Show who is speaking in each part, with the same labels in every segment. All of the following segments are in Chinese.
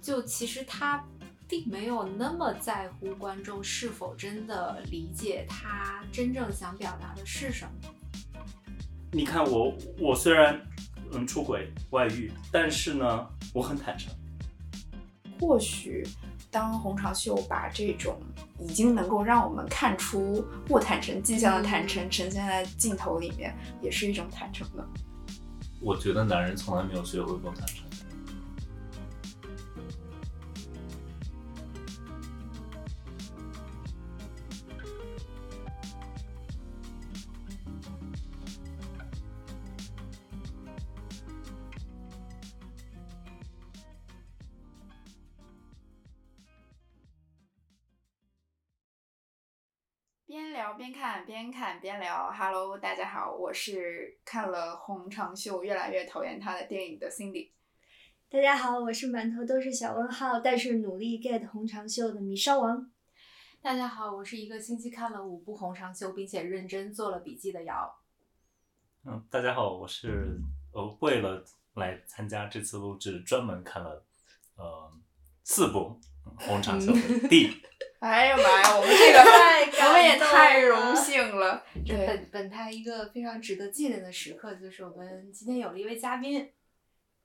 Speaker 1: 就其实他并没有那么在乎观众是否真的理解他真正想表达的是什么。
Speaker 2: 你看我，我虽然嗯出轨外遇，但是呢，我很坦诚。
Speaker 3: 或许，当洪长秀把这种已经能够让我们看出不坦诚迹象的坦诚呈现在镜头里面，也是一种坦诚的。
Speaker 4: 我觉得男人从来没有学会过坦诚。
Speaker 3: 边聊。Hello，大家好，我是看了红长秀越来越讨厌他的电影的 Cindy。
Speaker 5: 大家好，我是满头都是小问号，但是努力 get 红长秀的米烧王。
Speaker 1: 大家好，我是一个星期看了五部红长秀，并且认真做了笔记的瑶。
Speaker 2: 嗯，大家好，我是呃为了来参加这次录制，专门看了呃四部红长秀的 D。
Speaker 3: 哎呀妈呀，我们这个我们也太荣幸了。
Speaker 1: 这本本台一个非常值得纪念的时刻，就是我们今天有了一位嘉宾。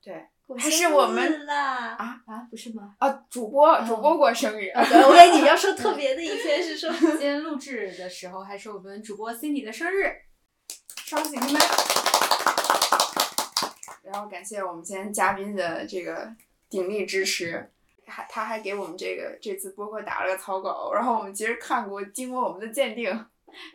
Speaker 3: 对，还是我们
Speaker 5: 啦
Speaker 3: 啊
Speaker 5: 啊，不是吗？
Speaker 3: 啊，主播主播过生日。
Speaker 5: 我以为你要说特 别的一天，是说
Speaker 1: 今天录制的时候还是我们主播 Cindy 的生日，
Speaker 3: 双喜临门。然后感谢我们今天嘉宾的这个鼎力支持。还他还给我们这个这次播客打了个草稿，然后我们其实看过，经过我们的鉴定，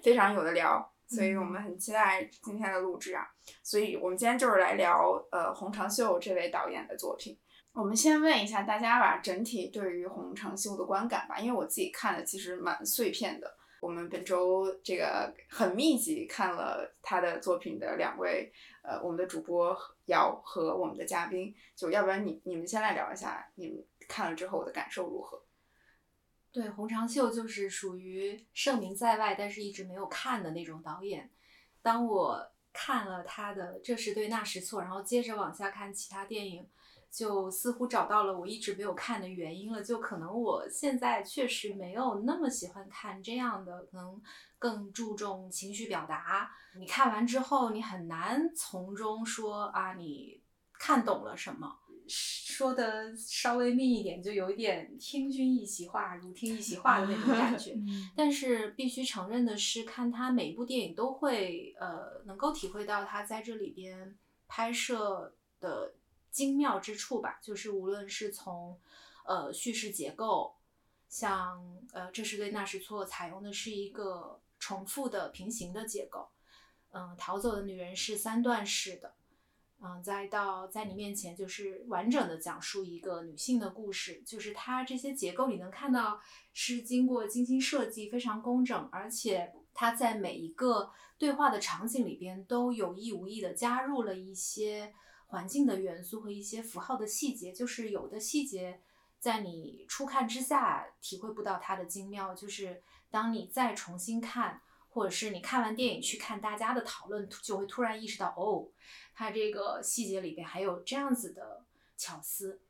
Speaker 3: 非常有的聊，所以我们很期待今天的录制啊。所以我们今天就是来聊呃洪长秀这位导演的作品。我们先问一下大家吧，整体对于洪长秀的观感吧，因为我自己看的其实蛮碎片的。我们本周这个很密集看了他的作品的两位，呃，我们的主播姚和我们的嘉宾，就要不然你你们先来聊一下你们。看了之后我的感受如何？
Speaker 1: 对，洪长秀就是属于盛名在外，但是一直没有看的那种导演。当我看了他的《这时对那时错》，然后接着往下看其他电影，就似乎找到了我一直没有看的原因了。就可能我现在确实没有那么喜欢看这样的，可能更注重情绪表达。你看完之后，你很难从中说啊，你看懂了什么。说的稍微密一点，就有一点听君一席话，如听一席话的那种感觉。但是必须承认的是，看他每一部电影都会呃，能够体会到他在这里边拍摄的精妙之处吧。就是无论是从呃叙事结构，像呃这是对那是错，采用的是一个重复的平行的结构。嗯，逃走的女人是三段式的。嗯，再到在你面前就是完整的讲述一个女性的故事，就是它这些结构你能看到是经过精心设计，非常工整，而且它在每一个对话的场景里边都有意无意的加入了一些环境的元素和一些符号的细节，就是有的细节在你初看之下体会不到它的精妙，就是当你再重新看。或者是你看完电影去看大家的讨论，就会突然意识到，哦，它这个细节里边还有这样子的巧思。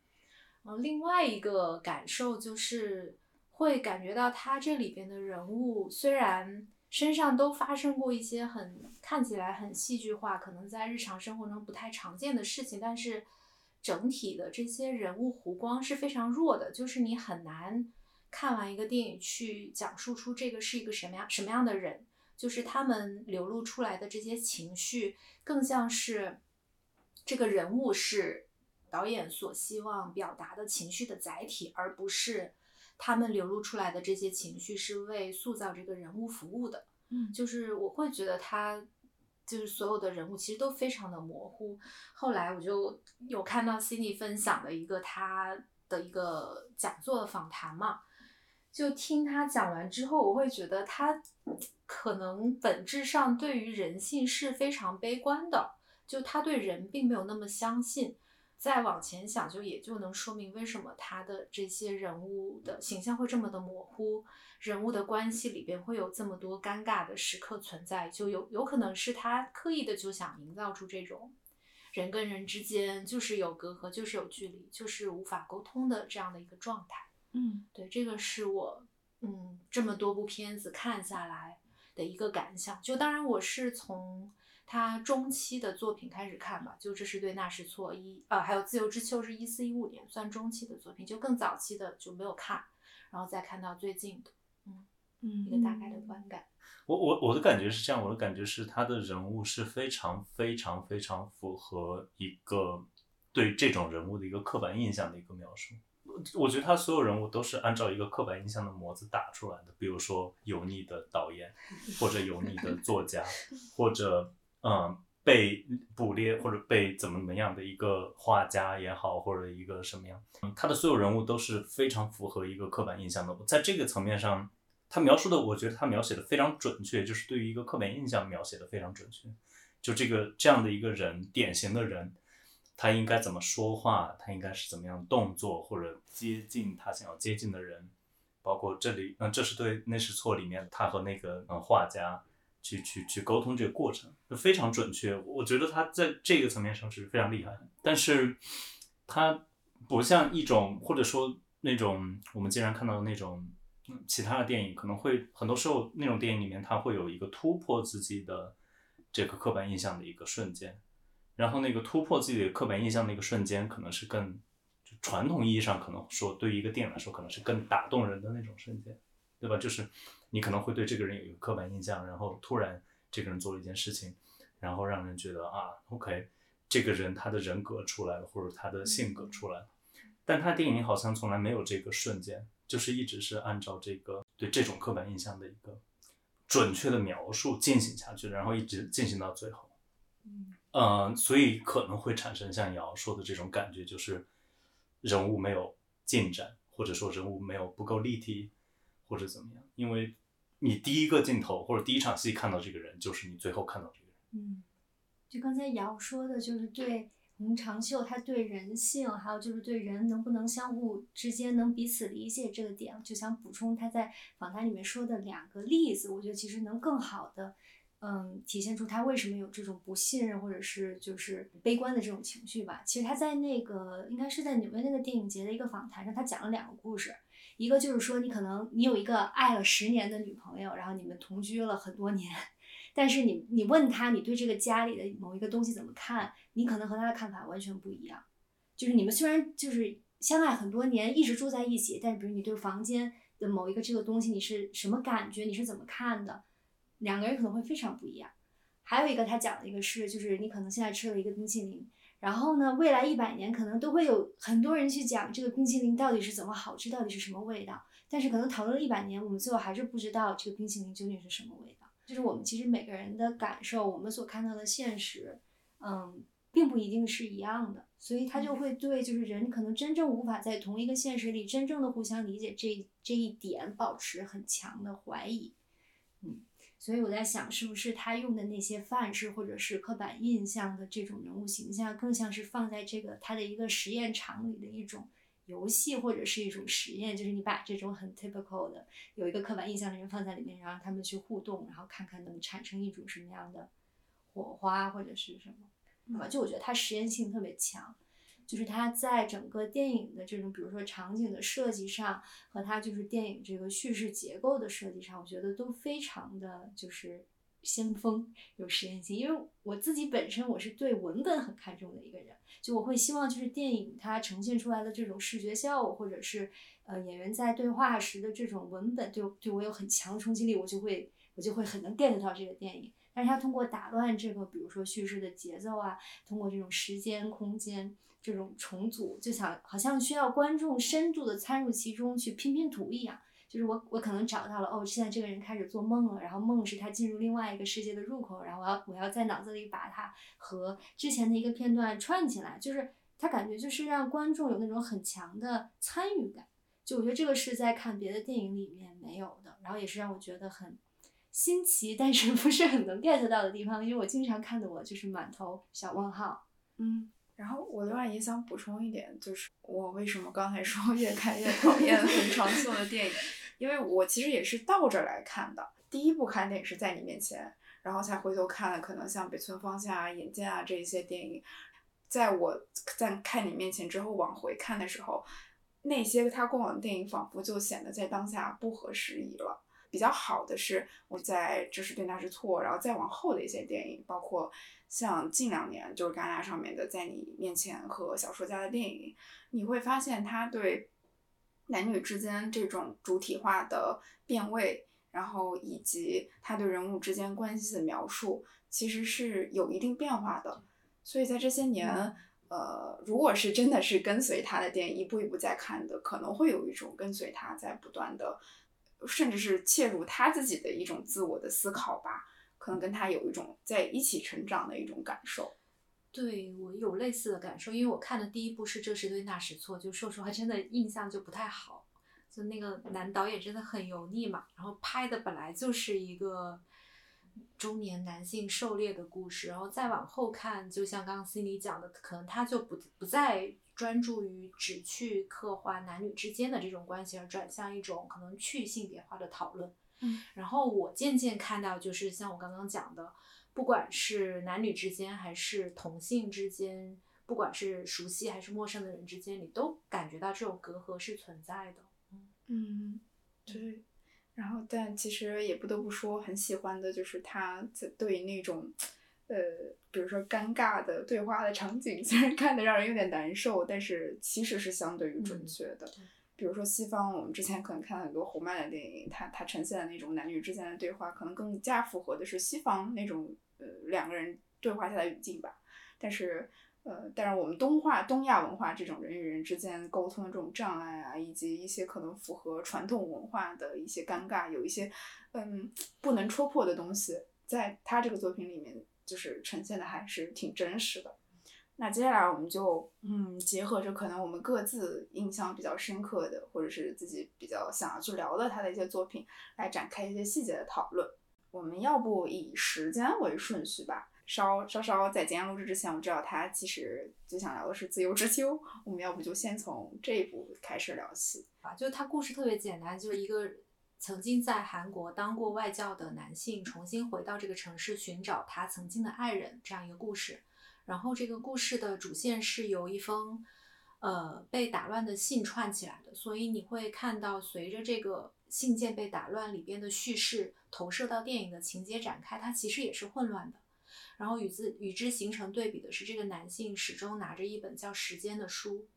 Speaker 1: 嗯，另外一个感受就是会感觉到他这里边的人物虽然身上都发生过一些很看起来很戏剧化，可能在日常生活中不太常见的事情，但是整体的这些人物弧光是非常弱的，就是你很难看完一个电影去讲述出这个是一个什么样什么样的人。就是他们流露出来的这些情绪，更像是这个人物是导演所希望表达的情绪的载体，而不是他们流露出来的这些情绪是为塑造这个人物服务的。
Speaker 3: 嗯，
Speaker 1: 就是我会觉得他就是所有的人物其实都非常的模糊。后来我就有看到 Cindy 分享的一个他的一个讲座的访谈嘛。就听他讲完之后，我会觉得他可能本质上对于人性是非常悲观的，就他对人并没有那么相信。再往前想，就也就能说明为什么他的这些人物的形象会这么的模糊，人物的关系里边会有这么多尴尬的时刻存在，就有有可能是他刻意的就想营造出这种人跟人之间就是有隔阂，就是有距离，就是无法沟通的这样的一个状态。
Speaker 3: 嗯
Speaker 1: 对，这个是我嗯这么多部片子看下来的一个感想。就当然我是从他中期的作品开始看吧，就这是对那时错一呃，还有自由之秋是一四一五年算中期的作品，就更早期的就没有看，然后再看到最近的嗯
Speaker 3: 嗯一
Speaker 1: 个大概的观感。
Speaker 2: 我我我的感觉是这样，我的感觉是他的人物是非常非常非常符合一个对这种人物的一个刻板印象的一个描述。我觉得他所有人物都是按照一个刻板印象的模子打出来的，比如说油腻的导演，或者油腻的作家，或者嗯被捕猎或者被怎么怎么样的一个画家也好，或者一个什么样，嗯，他的所有人物都是非常符合一个刻板印象的。在这个层面上，他描述的，我觉得他描写的非常准确，就是对于一个刻板印象描写的非常准确。就这个这样的一个人，典型的人，他应该怎么说话，他应该是怎么样动作，或者接近他想要接近的人，包括这里，嗯、这是对那是错里面他和那个嗯画家去去去沟通这个过程，就非常准确。我觉得他在这个层面上是非常厉害，但是他不像一种或者说那种我们经常看到的那种。其他的电影可能会很多时候那种电影里面，它会有一个突破自己的这个刻板印象的一个瞬间，然后那个突破自己的刻板印象的一个瞬间，可能是更就传统意义上可能说对于一个电影来说，可能是更打动人的那种瞬间，对吧？就是你可能会对这个人有一个刻板印象，然后突然这个人做了一件事情，然后让人觉得啊，OK，这个人他的人格出来了，或者他的性格出来了，但他电影好像从来没有这个瞬间。就是一直是按照这个对这种刻板印象的一个准确的描述进行下去，然后一直进行到最后。
Speaker 5: 嗯
Speaker 2: 呃，所以可能会产生像瑶说的这种感觉，就是人物没有进展，或者说人物没有不够立体，或者怎么样。因为你第一个镜头或者第一场戏看到这个人，就是你最后看到这个人。
Speaker 5: 嗯，就刚才瑶说的，就是对洪长秀他对人性，还有就是对人能不能相互之间能彼此理解这个点，就想补充他在访谈里面说的两个例子，我觉得其实能更好的。嗯，体现出他为什么有这种不信任或者是就是悲观的这种情绪吧。其实他在那个应该是在纽约那个电影节的一个访谈上，他讲了两个故事。一个就是说，你可能你有一个爱了十年的女朋友，然后你们同居了很多年，但是你你问他你对这个家里的某一个东西怎么看，你可能和他的看法完全不一样。就是你们虽然就是相爱很多年，一直住在一起，但是比如你对房间的某一个这个东西你是什么感觉，你是怎么看的，两个人可能会非常不一样。还有一个他讲的一个是，就是你可能现在吃了一个冰淇淋，然后呢，未来一百年可能都会有很多人去讲这个冰淇淋到底是怎么好吃，到底是什么味道。但是可能讨论了一百年，我们最后还是不知道这个冰淇淋究竟是什么味道。就是我们其实每个人的感受，我们所看到的现实，嗯，并不一定是一样的。所以他就会对就是人可能真正无法在同一个现实里真正的互相理解这这一点保持很强的怀疑。嗯，所以我在想，是不是他用的那些范式或者是刻板印象的这种人物形象，更像是放在这个他的一个实验场里的一种游戏或者是一种实验，就是你把这种很 typical 的有一个刻板印象的人放在里面，然后他们去互动，然后看看能产生一种什么样的火花或者是什么，啊，就我觉得它实验性特别强。就是它在整个电影的这种，比如说场景的设计上，和它就是电影这个叙事结构的设计上，我觉得都非常的就是先锋，有实验性。因为我自己本身我是对文本很看重的一个人，就我会希望就是电影它呈现出来的这种视觉效果，或者是呃演员在对话时的这种文本，对对我有很强的冲击力，我就会我就会很能 get 到这个电影。但是它通过打乱这个，比如说叙事的节奏啊，通过这种时间空间。这种重组就想好像需要观众深度的参入其中去拼拼图一样，就是我我可能找到了哦，现在这个人开始做梦了，然后梦是他进入另外一个世界的入口，然后我要我要在脑子里把它和之前的一个片段串起来，就是他感觉就是让观众有那种很强的参与感，就我觉得这个是在看别的电影里面没有的，然后也是让我觉得很新奇，但是不是很能 get 到的地方，因为我经常看的我就是满头小问号，
Speaker 3: 嗯。然后我另外也想补充一点，就是我为什么刚才说 越看越讨厌很长 袖的电影，因为我其实也是倒着来看的。第一部看电影是在你面前，然后才回头看了可能像《北村方向》啊、《眼见》啊这一些电影。在我在看你面前之后往回看的时候，那些他过往的电影仿佛就显得在当下不合时宜了。比较好的是，我在这是对那是错，然后再往后的一些电影，包括像近两年就是戛纳上面的在你面前和小说家的电影，你会发现他对男女之间这种主体化的变位，然后以及他对人物之间关系的描述，其实是有一定变化的。所以在这些年，呃，如果是真的是跟随他的电影一步一步在看的，可能会有一种跟随他在不断的，甚至是切入他自己的一种自我的思考吧，可能跟他有一种在一起成长的一种感受。
Speaker 1: 对我有类似的感受，因为我看的第一部是《这是对那是错》，就说实话，真的印象就不太好。就那个男导演真的很油腻嘛，然后拍的本来就是一个。中年男性狩猎的故事，然后再往后看，就像刚刚 c 里讲的，可能他就不不再专注于只去刻画男女之间的这种关系，而转向一种可能去性别化的讨论。
Speaker 3: 嗯，
Speaker 1: 然后我渐渐看到，就是像我刚刚讲的，不管是男女之间，还是同性之间，不管是熟悉还是陌生的人之间，你都感觉到这种隔阂是存在的。
Speaker 3: 嗯，对。然后，但其实也不得不说，很喜欢的就是他在对那种，呃，比如说尴尬的对话的场景，虽然看的让人有点难受，但是其实是相对于准确的。比如说西方，我们之前可能看很多侯麦的电影，它它呈现的那种男女之间的对话，可能更加符合的是西方那种呃两个人对话下的语境吧。但是。呃，但是我们东化、东亚文化这种人与人之间沟通的这种障碍啊，以及一些可能符合传统文化的一些尴尬，有一些嗯不能戳破的东西，在他这个作品里面就是呈现的还是挺真实的。那接下来我们就嗯结合着可能我们各自印象比较深刻的，或者是自己比较想要去聊的他的一些作品，来展开一些细节的讨论。我们要不以时间为顺序吧？稍稍稍在今天录制之前，我知道他其实最想聊的是《自由之秋》，我们要不就先从这一部开始聊起
Speaker 1: 啊？就是他故事特别简单，就是一个曾经在韩国当过外教的男性，重新回到这个城市寻找他曾经的爱人这样一个故事。然后这个故事的主线是由一封呃被打乱的信串起来的，所以你会看到随着这个信件被打乱，里边的叙事投射到电影的情节展开，它其实也是混乱的。然后与之与之形成对比的是，这个男性始终拿着一本叫《时间》的书，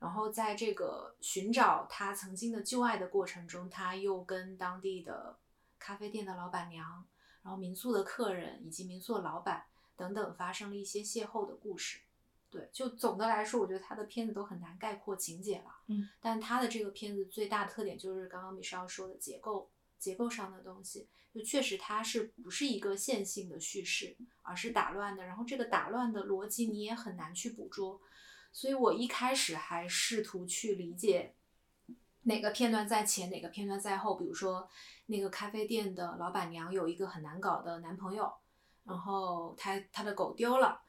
Speaker 1: 然后在这个寻找他曾经的旧爱的过程中，他又跟当地的咖啡店的老板娘、然后民宿的客人以及民宿的老板等等发生了一些邂逅的故事。对，就总的来说，我觉得他的片子都很难概括情节了。
Speaker 3: 嗯，
Speaker 1: 但他的这个片子最大的特点就是刚刚米少说的结构。结构上的东西，就确实它是不是一个线性的叙事，而是打乱的。然后这个打乱的逻辑你也很难去捕捉，所以我一开始还试图去理解哪个片段在前，哪个片段在后。比如说那个咖啡店的老板娘有一个很难搞的男朋友，然后他他的狗丢了。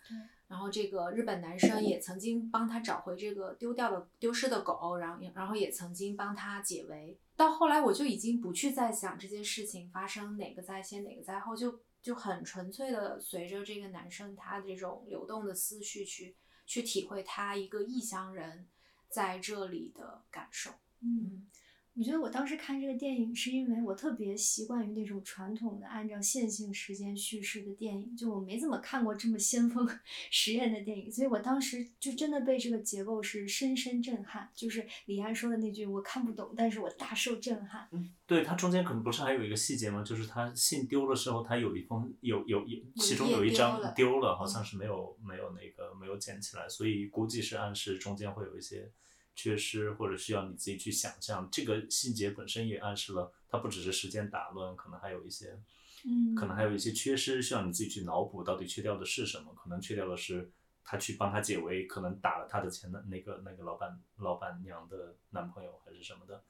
Speaker 1: 然后这个日本男生也曾经帮他找回这个丢掉的丢失的狗，然后然后也曾经帮他解围。到后来我就已经不去再想这件事情发生哪个在先哪个在后，就就很纯粹的随着这个男生他这种流动的思绪去去体会他一个异乡人在这里的感受。
Speaker 5: 嗯。我觉得我当时看这个电影，是因为我特别习惯于那种传统的按照线性时间叙事的电影，就我没怎么看过这么先锋 实验的电影，所以我当时就真的被这个结构是深深震撼。就是李安说的那句“我看不懂，但是我大受震撼”。
Speaker 2: 嗯，对它中间可能不是还有一个细节吗？就是他信丢的时候，他有一封有有有，其中有一张丢了，好像是没有没有那个没有捡起来，所以估计是暗示中间会有一些。缺失或者需要你自己去想象，这个细节本身也暗示了它不只是时间打乱，可能还有一些，
Speaker 5: 嗯，
Speaker 2: 可能还有一些缺失，需要你自己去脑补到底缺掉的是什么？可能缺掉的是他去帮他解围，可能打了他的前的那个那个老板老板娘的男朋友还是什么的，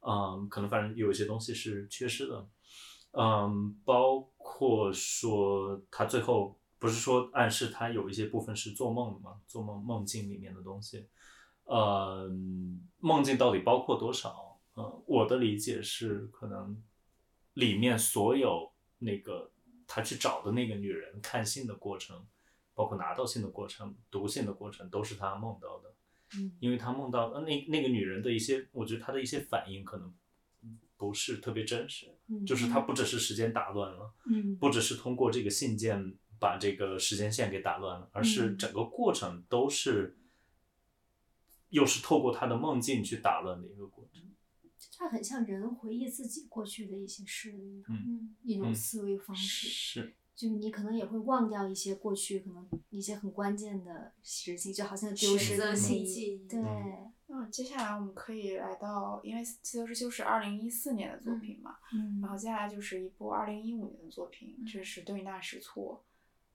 Speaker 2: 嗯，可能反正有一些东西是缺失的，嗯，包括说他最后不是说暗示他有一些部分是做梦的吗？做梦梦境里面的东西。呃，梦境到底包括多少？呃，我的理解是，可能里面所有那个他去找的那个女人看信的过程，包括拿到信的过程、读信的过程，都是他梦到的。
Speaker 5: 嗯
Speaker 2: 因为他梦到呃那那个女人的一些，我觉得她的一些反应可能不是特别真实，
Speaker 5: 嗯
Speaker 2: 就是她不只是时间打乱了，
Speaker 5: 嗯
Speaker 2: 不只是通过这个信件把这个时间线给打乱了，而是
Speaker 5: 嗯
Speaker 2: 整个过程都是，又是透过他的梦境去打乱的一个过程。
Speaker 5: 它很像人回忆自己过去的一些事的一种、
Speaker 1: 嗯。
Speaker 5: 一种
Speaker 2: 嗯
Speaker 5: 思维方式。
Speaker 2: 是，
Speaker 5: 就是你可能也会忘掉一些过去可能一些很关键的事情，就好像丢失的记
Speaker 1: 忆。
Speaker 5: 忆。对，
Speaker 3: 嗯，接下来我们可以来到，因为《自由之秋》是二零一四年的作品嘛，
Speaker 5: 嗯。
Speaker 3: 然后接下来就是一部二零一五年的作品，这是对纳什错。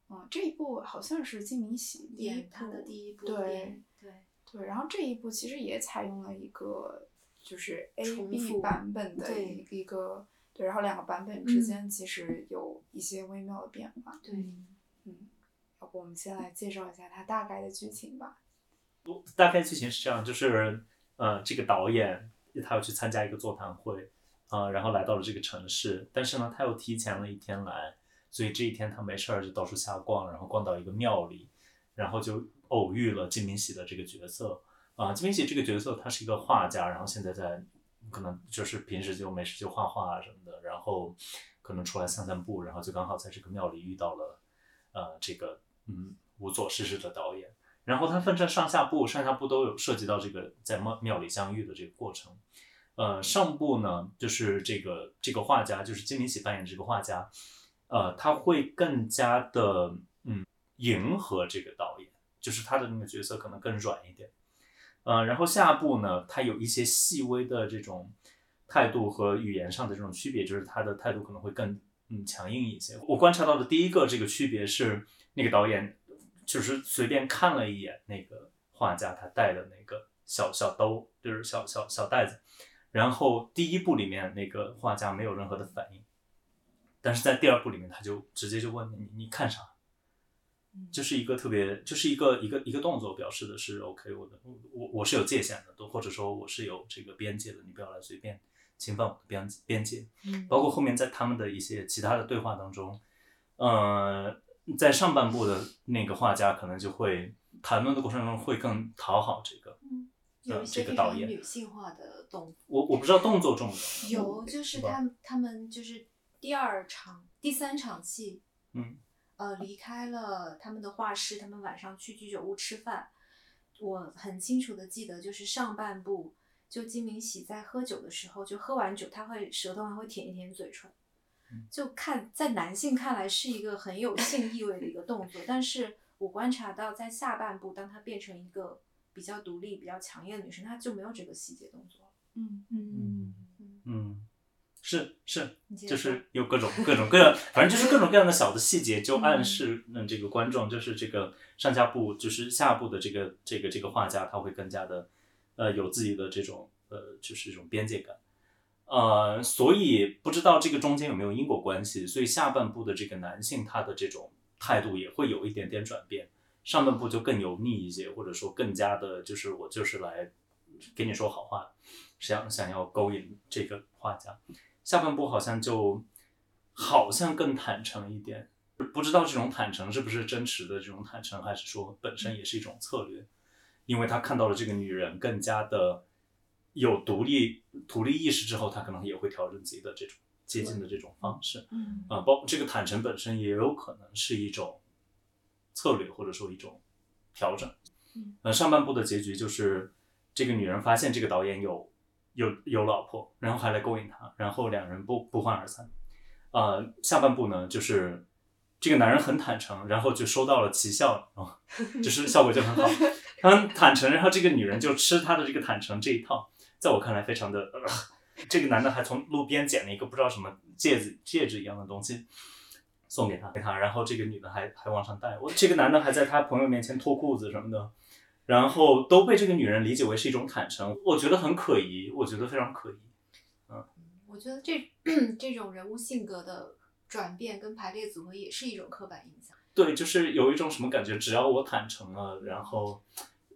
Speaker 3: 嗯，这一部好像是金敏喜第一
Speaker 1: 他的第一部
Speaker 3: 对，
Speaker 1: 对，
Speaker 3: 对，然后这一部其实也采用了一个就是 A
Speaker 1: 重
Speaker 3: B 版本的一个一个对，然后两个版本之间其实有一些微妙的变化。
Speaker 1: 对
Speaker 3: 嗯，要不我们先来介绍一下它大概的剧情吧。
Speaker 2: 大概剧情是这样，就是呃，这个导演他要去参加一个座谈会，呃，然后来到了这个城市，但是呢，他又提前了一天来，所以这一天他没事儿就到处瞎逛，然后逛到一个庙里，然后就偶遇了金敏喜的这个角色。啊、金敏喜这个角色他是一个画家，然后现在在可能就是平时就没事就画画啊什么的，然后可能出来散散步，然后就刚好在这个庙里遇到了呃这个嗯无所事事的导演。然后他分成上下部，上下部都有涉及到这个在庙庙里相遇的这个过程。呃，上部呢，就是这个这个画家，就是金敏喜扮演这个画家，呃，他会更加的嗯迎合这个导演，就是他的那个角色可能更软一点。呃，然后下部呢，他有一些细微的这种态度和语言上的这种区别，就是他的态度可能会更嗯强硬一些。我观察到的第一个这个区别是，那个导演就是随便看了一眼那个画家他带的那个小小兜，就是小小小袋子，然后第一部里面那个画家没有任何的反应，但是在第二部里面他就直接就问你你看啥？就是一个特别，就是一个一个一个动作表示的是 OK，我的我我是有界限的，都或者说我是有这个边界的，你不要来随便侵犯我的边边界。
Speaker 5: 嗯
Speaker 2: 包括后面在他们的一些其他的对话当中，呃，在上半部的那个画家可能就会谈论的过程中会更讨好这个，
Speaker 1: 有一
Speaker 2: 呃
Speaker 1: 些非常
Speaker 2: 这个导演
Speaker 1: 女性化的动作。
Speaker 2: 我我不知道动作重不重，
Speaker 1: 有，就是他们他们就是第二场、第三场戏，
Speaker 2: 嗯
Speaker 1: 呃，离开了他们的画室，他们晚上去居酒屋吃饭。我很清楚的记得，就是上半部，就金明喜在喝酒的时候，就喝完酒，他会舌头还会舔一舔嘴唇
Speaker 2: 嗯，
Speaker 1: 就看在男性看来是一个很有性意味的一个动作，但是我观察到在下半部，当她变成一个比较独立、比较强硬的女生，她就没有这个细节动作嗯。
Speaker 3: 嗯
Speaker 5: 嗯
Speaker 2: 嗯，是是，就是有各种各种各样，反正就是各种各样的小的细节，就暗示嗯这个观众就是这个上下部就是下部的这个这个这个画家他会更加的呃有自己的这种呃就是这种边界感，呃，所以不知道这个中间有没有因果关系，所以下半部的这个男性他的这种态度也会有一点点转变，上半部就更油腻一些，或者说更加的就是我就是来给你说好话，想想要勾引这个画家。下半部好像就好像更坦诚一点，不知道这种坦诚是不是真实的这种坦诚，还是说本身也是一种策略，因为他看到了这个女人更加的有独立独立意识之后，他可能也会调整自己的这种接近的这种方式，
Speaker 5: 嗯
Speaker 2: 啊、包这个坦诚本身也有可能是一种策略，或者说一种调整。
Speaker 5: 嗯，
Speaker 2: 呃，上半部的结局就是这个女人发现这个导演有有有老婆，然后还来勾引他，然后两人不不欢而散。呃，下半部呢，就是这个男人很坦诚，然后就收到了奇效，哦，就是效果就很好。他很坦诚，然后这个女人就吃他的这个坦诚这一套，在我看来非常的，呃、这个男的还从路边捡了一个不知道什么戒指戒指一样的东西。送给他，给他，然后这个女的还还往上戴，我这个男的还在他朋友面前脱裤子什么的，然后都被这个女人理解为是一种坦诚，我觉得很可疑，我觉得非常可疑。
Speaker 1: 嗯我觉得这 这种人物性格的转变跟排列组合也是一种刻板印象。
Speaker 2: 对，就是有一种什么感觉，只要我坦诚了，然后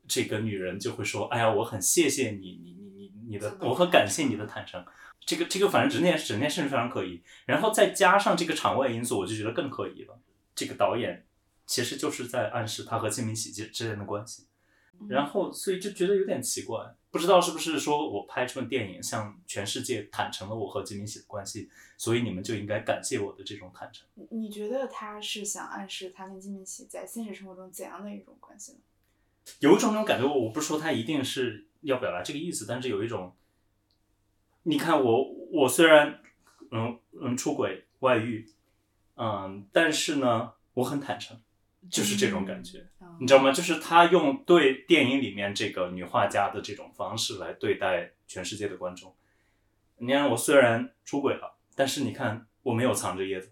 Speaker 2: 这个女人就会说：“哎呀，我很谢谢你，你你你你的我很感谢你的坦诚。”这个这个反正整件整件事非常可疑，然后再加上这个场外因素，我就觉得更可疑了。这个导演其实就是在暗示他和金明喜之之间的关系。
Speaker 3: 嗯
Speaker 2: 然后，所以就觉得有点奇怪，不知道是不是说我拍这部电影向全世界坦诚了我和金敏喜的关系，所以你们就应该感谢我的这种坦诚。
Speaker 3: 你你觉得他是想暗示他跟金敏喜在现实生活中怎样的一种关系呢？
Speaker 2: 有一种那种感觉，我我不是说他一定是要表达这个意思，但是有一种，你看我我虽然嗯嗯出轨外遇，嗯，但是呢我很坦诚，就是这种感觉。
Speaker 3: 嗯
Speaker 2: 你知道吗？就是他用对电影里面这个女画家的这种方式来对待全世界的观众。你看，我虽然出轨了，但是你看我没有藏着掖着，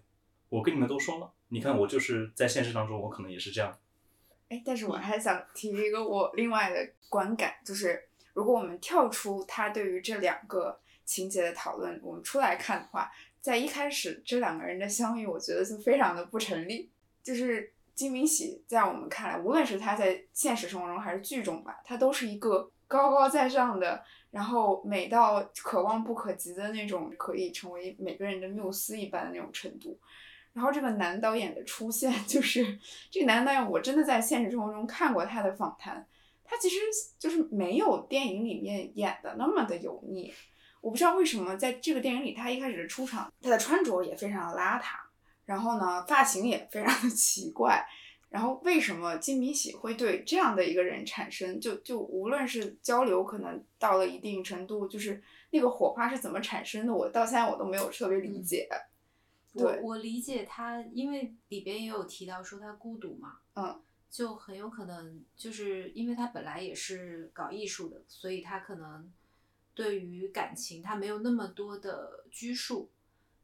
Speaker 2: 我跟你们都说了。你看我就是在现实当中，我可能也是这样。
Speaker 3: 哎，但是我还想提一个我另外的观感，就是如果我们跳出他对于这两个情节的讨论，我们出来看的话，在一开始这两个人的相遇，我觉得就非常的不成立。就是金明喜在我们看来，无论是他在现实生活中还是剧中吧，他都是一个高高在上的，然后美到可望不可及的那种，可以成为每个人的缪斯一般的那种程度。然后这个男导演的出现，就是这个男导演，我真的在现实生活中看过他的访谈，他其实就是没有电影里面演的那么的油腻。我不知道为什么在这个电影里，他一开始的出场，他的穿着也非常的邋遢，然后呢，发型也非常的 奇怪。然后为什么金敏喜会对这样的一个人产生，就就无论是交流，可能到了一定程度，就是那个火花是怎么产生的，我到现在我都没有特别理解。
Speaker 1: 我
Speaker 3: 对
Speaker 1: 我理解他，因为里边也有提到说他孤独嘛，
Speaker 3: 嗯，
Speaker 1: 就很有可能就是因为他本来也是搞艺术的，所以他可能对于感情他没有那么多的拘束，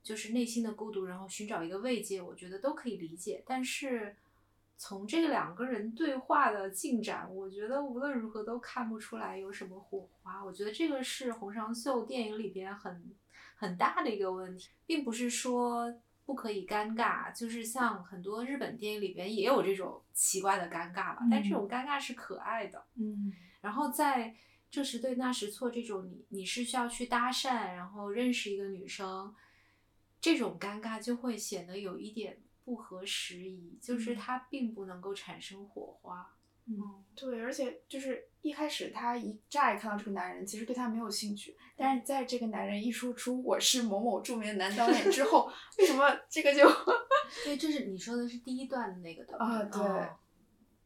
Speaker 1: 就是内心的孤独，然后寻找一个慰藉，我觉得都可以理解。但是从这两个人对话的进展，我觉得无论如何都看不出来有什么火花。我觉得这个是洪尚秀电影里边很很大的一个问题，并不是说不可以尴尬，就是像很多日本电影里边也有这种奇怪的尴尬吧，但这种尴尬是可爱的。
Speaker 5: 嗯
Speaker 1: 然后在这时对那时错这种你你是需要去搭讪，然后认识一个女生，这种尴尬就会显得有一点不合时宜，就是它并不能够产生火花。
Speaker 5: 嗯
Speaker 3: 对，而且就是一开始他一乍一看到这个男人，其实对他没有兴趣，但是在这个男人一说出我是某某著名的男导演之后，为什么这个就
Speaker 1: 对，这是你说的是第一段的那个对不
Speaker 3: 啊
Speaker 1: 对？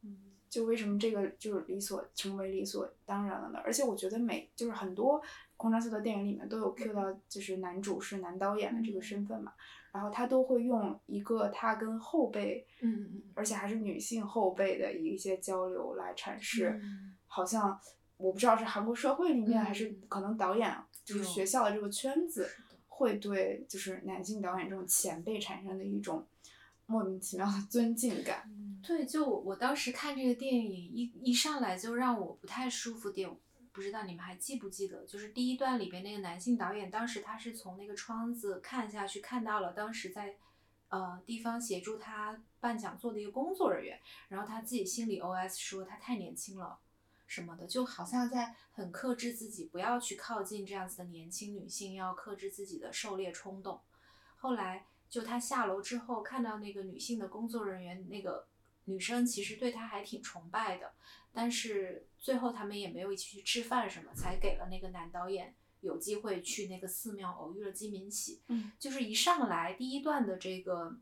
Speaker 1: 嗯
Speaker 3: 就为什么这个就是理所成为理所当然了呢？而且我觉得每就是很多空张秀的电影里面都有 cue 到就是男主是男导演的这个身份嘛，然后他都会用一个他跟后辈，
Speaker 1: 嗯嗯嗯
Speaker 3: 而且还是女性后辈的一些交流来阐释，
Speaker 1: 嗯。
Speaker 3: 好像我不知道是韩国社会里面、
Speaker 1: 嗯
Speaker 3: 还是可能导演就是学校的这个圈子会对就是男性导演这种前辈产生的一种莫名其妙的尊敬感。
Speaker 1: 对，就我我当时看这个电影一一上来就让我不太舒服点，不知道你们还记不记得？就是第一段里边那个男性导演，当时他是从那个窗子看下去，看到了当时在呃地方协助他办讲座的一个工作人员，然后他自己心里 OS 说他太年轻了。什么的，就好像在很克制自己，不要去靠近这样子的年轻女性，要克制自己的狩猎冲动。后来就他下楼之后，看到那个女性的工作人员，那个女生其实对他还挺崇拜的，但是最后他们也没有一起去吃饭什么，才给了那个男导演有机会去那个寺庙偶遇了金敏喜。
Speaker 3: 嗯，
Speaker 1: 就是一上来第一段的这个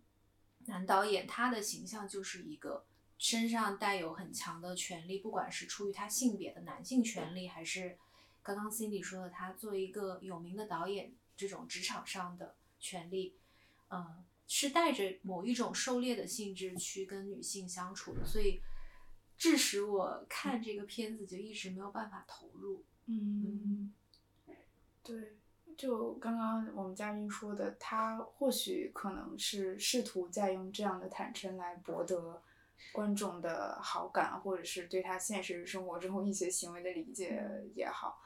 Speaker 1: 男导演，他的形象就是一个身上带有很强的权利，不管是出于他性别的男性权利，还是刚刚 Cindy 说的他作为一个有名的导演这种职场上的权利，嗯，是带着某一种狩猎的性质去跟女性相处的，所以致使我看这个片子就一直没有办法投入。
Speaker 3: 嗯，对，就刚刚我们嘉宾说的，他或许可能是试图在用这样的坦诚来博得观众的好感，或者是对他现实生活中一些行为的理解也好。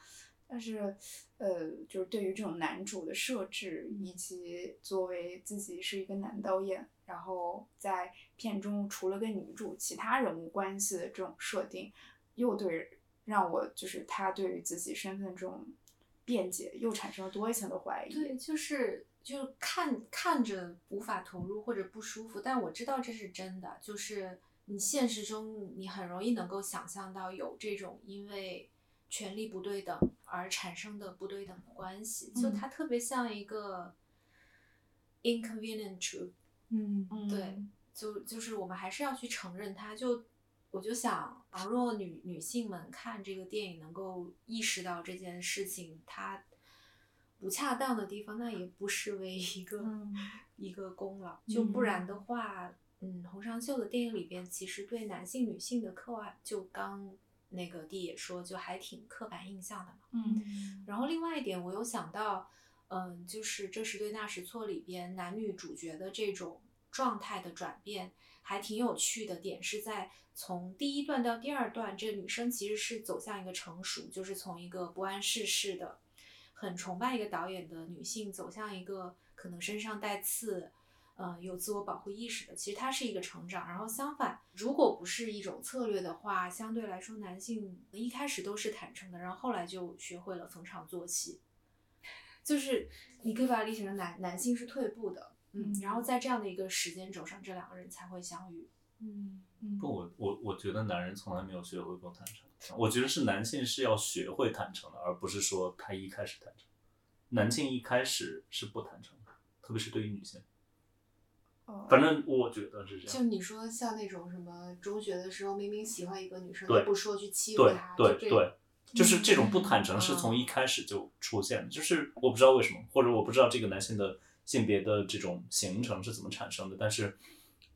Speaker 3: 但是，呃，就是对于这种男主的设置，以及作为自己是一个男导演，然后在片中除了跟女主其他人物关系的这种设定，又对让我就是他对于自己身份这种辩解又产生了多一层的怀疑。
Speaker 1: 对，就是就看看着无法投入或者不舒服，但我知道这是真的，就是你现实中你很容易能够想象到有这种因为权力不对等而产生的不对等的关系，就
Speaker 5: 嗯
Speaker 1: 它特别像一个 inconvenient truth。
Speaker 5: 嗯
Speaker 1: 对，就就是我们还是要去承认它。就我就想，倘若女女性们看这个电影能够意识到这件事情它不恰当的地方，那也不失为一个、
Speaker 5: 嗯
Speaker 1: 一个功劳。就不
Speaker 5: 嗯
Speaker 1: 然的话，嗯，洪尚秀的电影里边其实对男性、女性的刻画，就刚那个弟也说，就还挺刻板印象的嘛。
Speaker 5: 嗯
Speaker 1: 然后另外一点，我有想到，嗯，就是这时对那时错里边男女主角的这种状态的转变，还挺有趣的点是在从第一段到第二段，这个女生其实是走向一个成熟，就是从一个不谙世事的、很崇拜一个导演的女性，走向一个可能身上带刺。嗯，有自我保护意识的，其实它是一个成长。然后相反，如果不是一种策略的话，相对来说，男性一开始都是坦诚的，然后后来就学会了逢场作戏。就是你可以把它理解成男男性是退步的，嗯，然后在这样的一个时间轴上，这两个人才会相遇。
Speaker 5: 嗯嗯
Speaker 2: 不，我我我觉得男人从来没有学会过坦诚。我觉得是男性是要学会坦诚的，而不是说他一开始坦诚。男性一开始是不坦诚的，特别是对于女性。
Speaker 3: 哦
Speaker 2: 反正我觉得是这样
Speaker 1: 就
Speaker 2: 样。
Speaker 1: 你说像那种什么中学的时候，明明喜欢一个女生不说去欺负她，
Speaker 2: 对
Speaker 1: 对
Speaker 2: 对，就是这种不坦诚是
Speaker 1: 嗯
Speaker 2: 从一开始就出现的，就是我不知道为什么，或者我不知道这个男性的性别的这种形成是怎么产生的，但是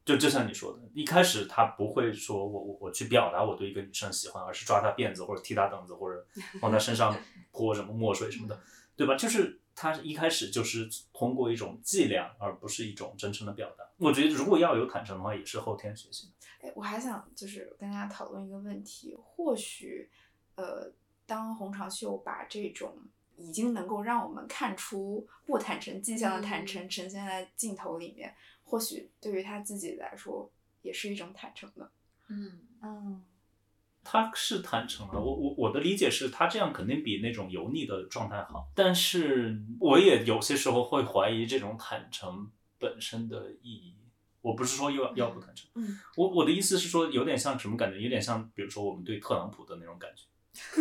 Speaker 2: 就就像你说的，一开始他不会说我我我去表达我对一个女生喜欢，而是抓她辫子或者踢她凳子或者往她身上泼什么墨水什么的，对吧？就是他一开始就是通过一种伎俩，而不是一种真诚的表达。我觉得如果要有坦诚的话，也是后天学习的。
Speaker 3: 哎，我还想就是跟大家讨论一个问题，或许，呃，当洪长秀把这种已经能够让我们看出不坦诚迹象的坦诚呈现在镜头里面，或许对于他自己来说也是一种坦诚的。
Speaker 1: 嗯
Speaker 5: 嗯
Speaker 2: 他是坦诚的，我我我的理解是他这样肯定比那种油腻的状态好，但是我也有些时候会怀疑这种坦诚本身的意义。我不是说要要不坦诚，
Speaker 3: 嗯，
Speaker 2: 我我的意思是说，有点像什么感觉？有点像，比如说我们对特朗普的那种感觉，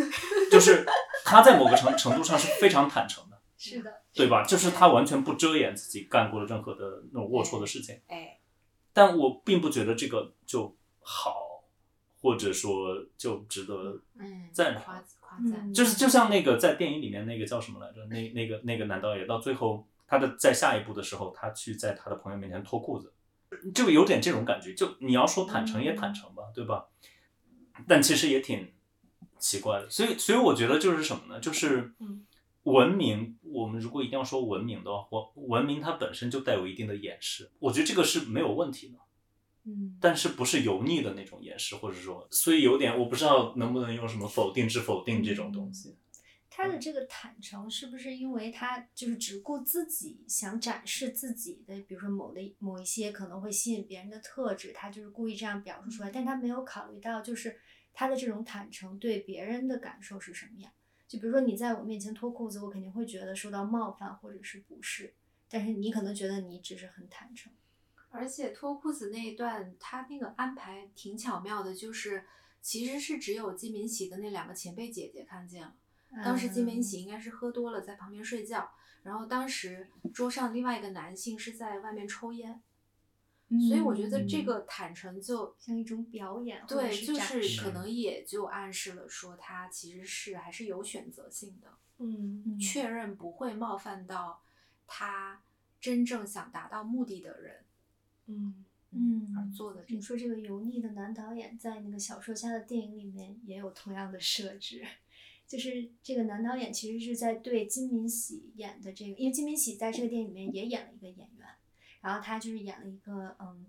Speaker 2: 就是他在某个程程度上是非常坦诚的，
Speaker 5: 是的，
Speaker 2: 对吧？就是他完全不遮掩自己干过的任何的那种龌龊的事情。
Speaker 1: 哎，
Speaker 2: 但我并不觉得这个就好，或者说就值得
Speaker 1: 嗯，
Speaker 2: 赞赏
Speaker 1: 夸夸赞，
Speaker 5: 嗯
Speaker 2: 就是就像那个在电影里面那个叫什么来着？那那个那个男导演到最后他的在下一步的时候，他去在他的朋友面前脱裤子，就有点这种感觉。就你要说坦诚也坦诚吧，对吧？但其实也挺奇怪的。所以所以我觉得就是什么呢？就是
Speaker 3: 嗯
Speaker 2: 文明。我们如果一定要说文明的话，文文明它本身就带有一定的掩饰，我觉得这个是没有问题的。
Speaker 5: 嗯
Speaker 2: 但是不是油腻的那种掩饰，或者说，所以有点我不知道能不能用什么否定之否定这种东西。
Speaker 5: 他的这个坦诚是不是因为他就是只顾自己想展示自己的，比如说某的某一些可能会吸引别人的特质，他就是故意这样表述出来，但他没有考虑到就是他的这种坦诚对别人的感受是什么样。就比如说你在我面前脱裤子，我肯定会觉得受到冒犯或者是不适，但是你可能觉得你只是很坦诚。
Speaker 1: 而且脱裤子那一段，他那个安排挺巧妙的，就是其实是只有金敏喜的那两个前辈姐姐看见了。当时金敏喜应该是喝多了，在旁边睡觉，然后当时桌上另外一个男性是在外面抽烟，
Speaker 5: 嗯，
Speaker 1: 所以我觉得这。
Speaker 5: 嗯
Speaker 1: 个坦诚就
Speaker 5: 像一种表演
Speaker 1: 对，就是可能也就暗示了说他其实是还是有选择性的，
Speaker 3: 嗯。
Speaker 1: 确认不会冒犯到他真正想达到目的的人，
Speaker 3: 嗯。
Speaker 5: 嗯
Speaker 1: 而做的这
Speaker 5: 你说这个油腻的男导演在那个小说家的电影里面也有同样的设置，就是这个男导演其实是在对金敏喜演的这个，因为金敏喜在这个电影里面也演了一个演员，然后他就是演了一个嗯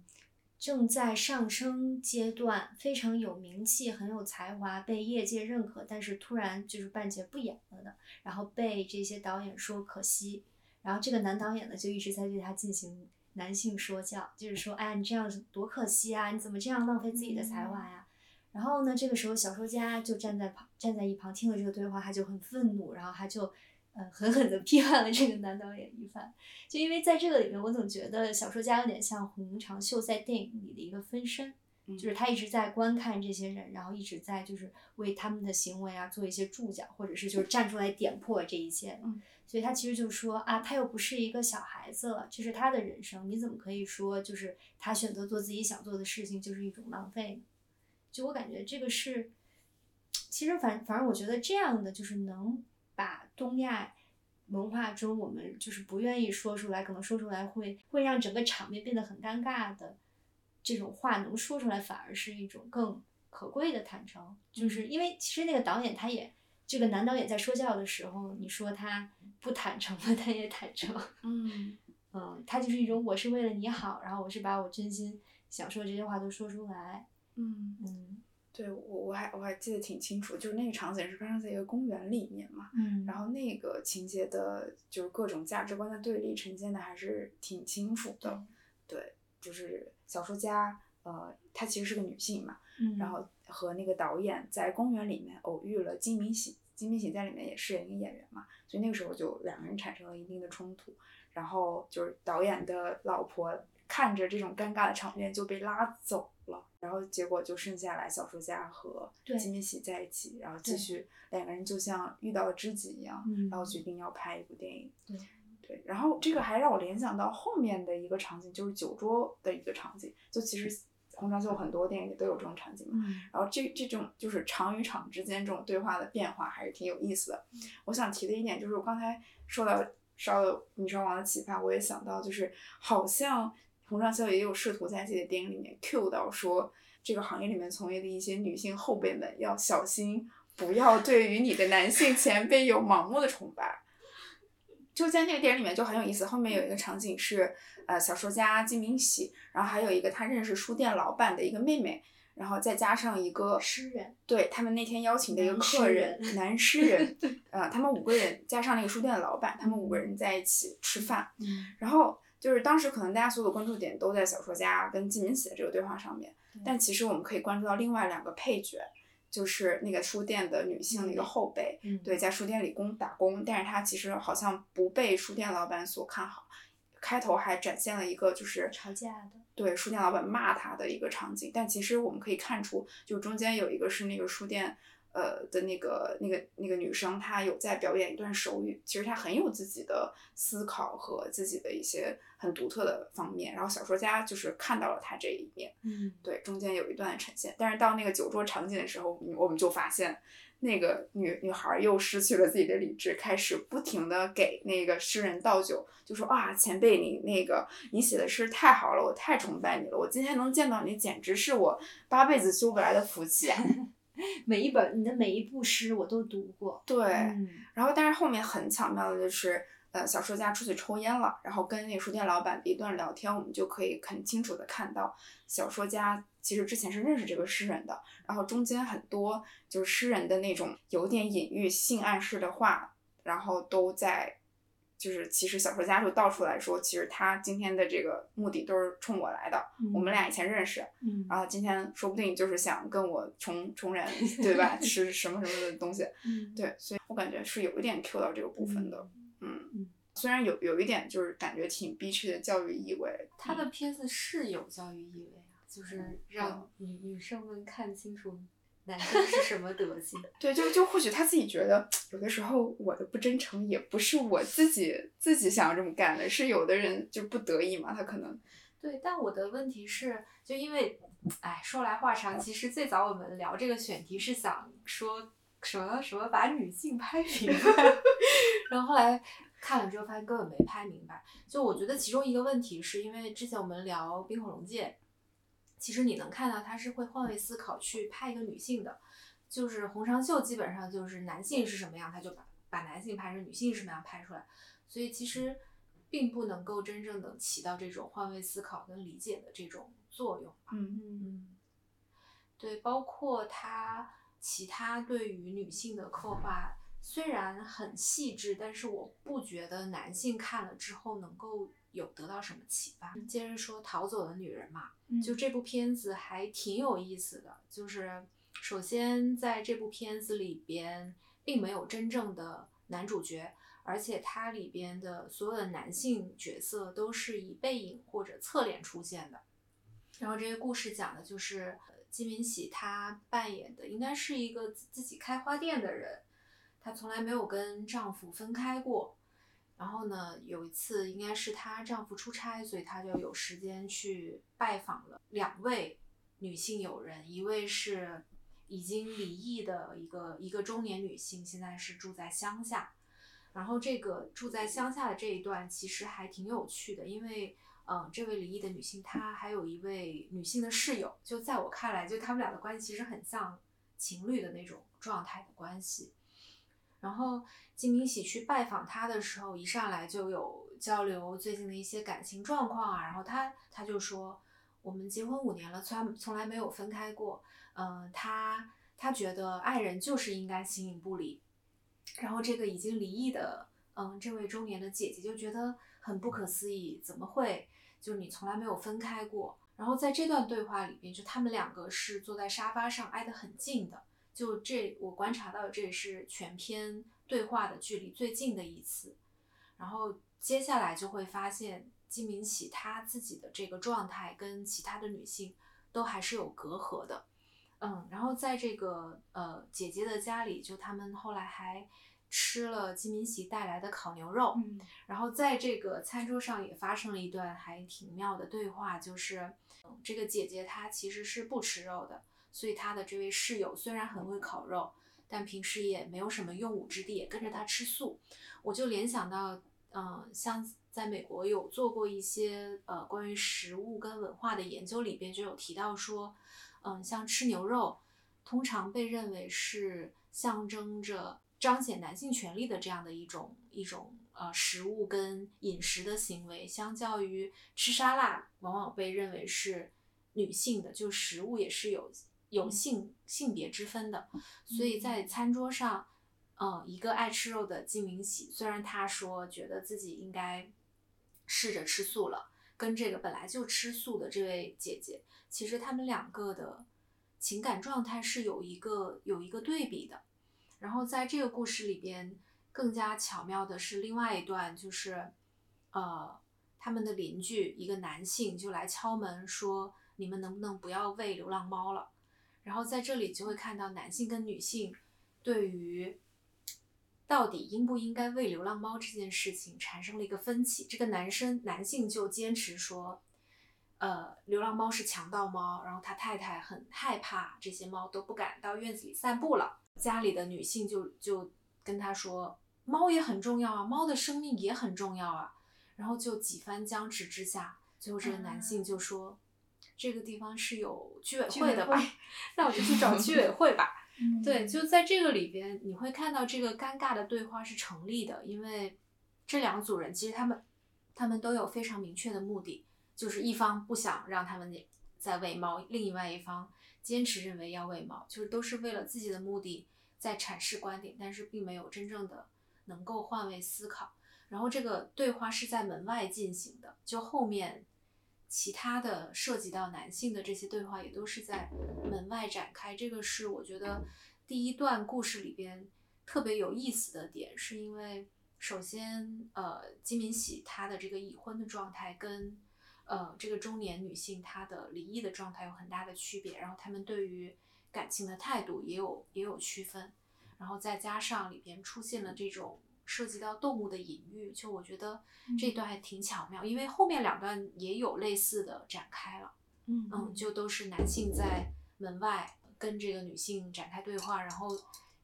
Speaker 5: 正在上升阶段，非常有名气、很有才华、被业界认可，但是突然就是半截不演了的，然后被这些导演说可惜，然后这个男导演呢就一直在对他进行男性说教，就是说，哎呀，你这样多可惜啊，你怎么这样浪费自己的才华呀？然后呢，这个时候小说家就站在旁，站在一旁听了这个对话，他就很愤怒，然后他就，呃，狠狠地批判了这个男导演一番。就因为在这个里面，我总觉得小说家有点像洪长秀在电影里的一个分身，
Speaker 3: 嗯
Speaker 5: 就是他一直在观看这些人，然后一直在就是为他们的行为啊做一些注脚，或者是就是站出来点破这一切。
Speaker 3: 嗯，
Speaker 5: 所以他其实就说啊，他又不是一个小孩子了，这是他的人生，你怎么可以说就是他选择做自己想做的事情就是一种浪费呢？就我感觉这个是，其实反反正我觉得这样的就是能把东亚文化中我们就是不愿意说出来，可能说出来会会让整个场面变得很尴尬的这种话能说出来，反而是一种更可贵的坦诚。就是因为其实那个导演他也。这个男导演在说教的时候，你说他不坦诚了，他也坦诚。
Speaker 3: 嗯
Speaker 5: 嗯，他就是一种我是为了你好，然后我是把我真心想说的这些话都说出来。
Speaker 3: 嗯，
Speaker 5: 嗯
Speaker 3: 对我我还我还记得挺清楚，就是那个场景是发生在一个公园里面嘛，
Speaker 5: 嗯
Speaker 3: 然后那个情节的，就是各种价值观的对立呈现的还是挺清楚的。对，就是小说家，呃，她其实是个女性嘛，
Speaker 5: 嗯，
Speaker 3: 然后和那个导演在公园里面偶遇了金敏喜，金敏喜在里面也饰演一个演员嘛，所以那个时候就两个人产生了一定的冲突，然后就是导演的老婆看着这种尴尬的场面就被拉走了，然后结果就剩下来小说家和金敏喜在一起，然后继续两个人就像遇到了知己一样，
Speaker 5: 嗯
Speaker 3: 然后决定要拍一部电影。
Speaker 5: 对
Speaker 3: 对，然后这个还让我联想到后面的一个场景，就是酒桌的一个场景。就其实洪长秀很多电影里都有这种场景嘛。
Speaker 5: 嗯
Speaker 3: 然后这这种就是场与场之间这种对话的变化还是挺有意思的。我想提的一点就是我刚才受到烧了女双王的启发，我也想到就是好像红双秀也有试图在自己的电影里面 cue 到说这个行业里面从业的一些女性后辈们要小心，不要对于你的男性前辈有盲目的崇拜。就在那个电影里面就很有意思，后面有一个场景是，呃，小说家金明喜，然后还有一个他认识书店老板的一个妹妹，然后再加上一个
Speaker 5: 诗人，
Speaker 3: 对他们那天邀请的一个客人，男诗人，呃，他们五个人加上那个书店的老板，他们五个人在一起吃饭，
Speaker 5: 嗯。
Speaker 3: 然后就是当时可能大家所有的关注点都在小说家跟金明喜的这个对话上面，但其实我们可以关注到另外两个配角，就是那个书店的女性的一个后辈，
Speaker 5: 嗯。
Speaker 3: 对，在书店里工打工，但是她其实好像不被书店老板所看好，开头还展现了一个就是
Speaker 5: 吵架的，
Speaker 3: 对书店老板骂他的一个场景，但其实我们可以看出，就中间有一个是那个书店。呃的那个那个那个女生，她有在表演一段手语，其实她很有自己的思考和自己的一些很独特的方面。然后小说家就是看到了她这一面，
Speaker 5: 嗯
Speaker 3: 对，中间有一段呈现。但是到那个酒桌场景的时候，嗯我们就发现那个女女孩又失去了自己的理智，开始不停的给那个诗人倒酒，就说啊，前辈你那个你写的诗太好了，我太崇拜你了，我今天能见到你，简直是我八辈子修不来的福气啊！
Speaker 5: 每一本你的每一部诗我都读过，
Speaker 3: 对，
Speaker 5: 嗯
Speaker 3: 然后但是后面很巧妙的就是，呃，小说家出去抽烟了，然后跟那个书店老板的一段聊天，我们就可以很清楚的看到，小说家其实之前是认识这个诗人的，然后中间很多就是诗人的那种有点隐喻性暗示的话，然后都在。就是其实小说家就道出来说，其实他今天的这个目的都是冲我来的，我们俩以前认识，
Speaker 5: 嗯
Speaker 3: 然后今天说不定就是想跟我重重燃，对吧？是什么什么的东西，
Speaker 5: 嗯
Speaker 3: 对，所以我感觉是有一点 Q 到这个部分的，嗯。
Speaker 5: 嗯。
Speaker 3: 虽然有有一点就是感觉挺逼切的教育意味，
Speaker 1: 他的片子是有教育意味啊，就是让女女生们看清楚男生是什么德行。
Speaker 3: 对，就就或许他自己觉得有的时候我的不真诚也不是我自己自己想要这么干的，是有的人就不得已嘛，他可能。
Speaker 1: 对，但我的问题是，就因为，哎，说来话长，其实最早我们聊这个选题是想说什么什么把女性拍 明白，然后后来看了之后发现根本没拍明白。就我觉得其中一个问题是因为之前我们聊《冰火龙界》，其实你能看到他是会换位思考去拍一个女性的，就是洪长秀基本上就是男性是什么样，他就把把男性拍成女性是什么样拍出来，所以其实并不能够真正的起到这种换位思考跟理解的这种作用。
Speaker 3: 嗯。
Speaker 5: 嗯。
Speaker 1: 对，包括他其他对于女性的刻画，虽然很细致，但是我不觉得男性看了之后能够有得到什么启发。接着说《逃走的女人》嘛，
Speaker 5: 嗯
Speaker 1: 就这部片子还挺有意思的，就是首先在这部片子里边，并没有真正的男主角，而且它里边的所有的男性角色都是以背影或者侧脸出现的。然后这个故事讲的就是呃金敏喜她扮演的应该是一个自自己开花店的人，她从来没有跟丈夫分开过。然后呢，有一次应该是她丈夫出差，所以她就有时间去拜访了两位女性友人，一位是已经离异的一个一个中年女性，现在是住在乡下。然后这个住在乡下的这一段其实还挺有趣的，因为嗯，这位离异的女性她还有一位女性的室友，就在我看来，就他们俩的关系其实很像情侣的那种状态的关系。然后金明喜去拜访她的时候，一上来就有交流最近的一些感情状况啊，然后她她就说，我们结婚五年了，从来从来没有分开过，嗯，她她觉得爱人就是应该形影不离。然后这个已经离异的，嗯，这位中年的姐姐就觉得很不可思议，怎么会？就你从来没有分开过。然后在这段对话里边，就他们两个是坐在沙发上挨得很近的，就这我观察到这也是全篇对话的距离最近的一次。然后接下来就会发现金明喜她自己的这个状态跟其他的女性都还是有隔阂的。嗯，然后在这个呃姐姐的家里，就他们后来还吃了金敏喜带来的烤牛肉，
Speaker 5: 嗯
Speaker 1: 然后在这个餐桌上也发生了一段还挺妙的对话，就是、嗯、这个姐姐她其实是不吃肉的，所以她的这位室友虽然很会烤肉，但平时也没有什么用武之地，也跟着她吃素。我就联想到，嗯、像在美国有做过一些呃关于食物跟文化的研究，里边就有提到说。嗯，像吃牛肉，通常被认为是象征着彰显男性权利的这样的一种一种呃食物跟饮食的行为，相较于吃沙拉，往往被认为是女性的，就食物也是有有性性别之分的，所以在餐桌上，嗯，一个爱吃肉的金明喜，虽然他说觉得自己应该试着吃素了。跟这个本来就吃素的这位姐姐，其实他们两个的情感状态是有一个有一个对比的。然后在这个故事里边，更加巧妙的是另外一段，就是呃，他们的邻居一个男性就来敲门说：“你们能不能不要喂流浪猫了？”然后在这里就会看到男性跟女性对于到底应不应该喂流浪猫这件事情产生了一个分歧。这个男生男性就坚持说，呃，流浪猫是强盗猫，然后他太太很害怕这些猫都不敢到院子里散步了。家里的女性就就跟他说，猫也很重要啊，猫的生命也很重要啊。然后就几番僵持之下，最后这个男性就说，这个地方是有居委会的吧？那我就去找居委会吧。
Speaker 5: 嗯
Speaker 1: 对，就在这个里边，你会看到这个尴尬的对话是成立的，因为这两组人其实他们他们都有非常明确的目的，就是一方不想让他们在喂猫，另外一方坚持认为要喂猫，就是都是为了自己的目的在阐释观点，但是并没有真正的能够换位思考。然后这个对话是在门外进行的，就后面其他的涉及到男性的这些对话也都是在门外展开。这个是我觉得第一段故事里边特别有意思的点，是因为首先呃金敏喜她的这个已婚的状态跟呃这个中年女性她的离异的状态有很大的区别，然后她们对于感情的态度也有也有区分，然后再加上里边出现了这种。涉及到动物的隐喻，就我觉得这段还挺巧妙，因为后面两段也有类似的展开了，
Speaker 5: 嗯
Speaker 1: 嗯，就都是男性在门外跟这个女性展开对话，然后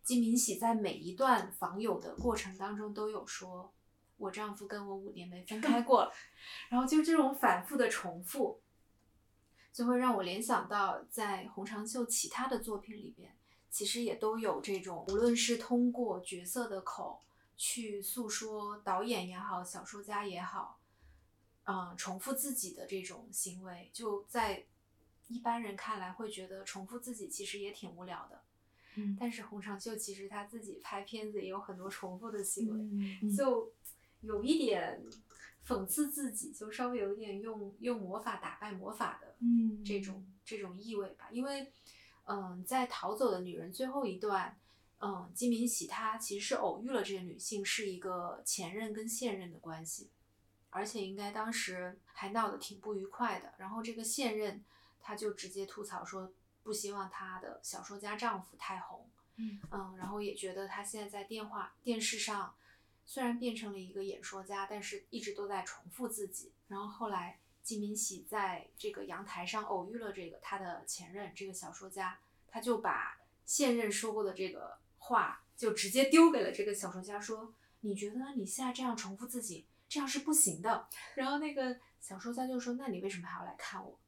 Speaker 1: 金敏喜在每一段访友的过程当中都有说，我丈夫跟我五年没分开过了，然后就这种反复的重复，就会让我联想到在洪长秀其他的作品里边，其实也都有这种，无论是通过角色的口。去诉说导演也好，小说家也好，嗯，重复自己的这种行为，就在一般人看来会觉得重复自己其实也挺无聊的。
Speaker 5: 嗯
Speaker 1: 但是洪长秀其实他自己拍片子也有很多重复的行为，
Speaker 5: 嗯
Speaker 1: 就有一点讽刺自己，就稍微有一点用用魔法打败魔法的
Speaker 5: 嗯
Speaker 1: 这种这种意味吧。因为，嗯，在逃走的女人最后一段。嗯，金敏喜她其实是偶遇了这个女性，是一个前任跟现任的关系，而且应该当时还闹得挺不愉快的。然后这个现任她就直接吐槽说不希望她的小说家丈夫太红，
Speaker 5: 嗯
Speaker 1: 嗯，然后也觉得她现在在电话电视上虽然变成了一个演说家，但是一直都在重复自己。然后后来金敏喜在这个阳台上偶遇了这个他的前任这个小说家，他就把现任说过的这个话就直接丢给了这个小说家，说你觉得你现在这样重复自己，这样是不行的。然后那个小说家就说，那你为什么还要来看我？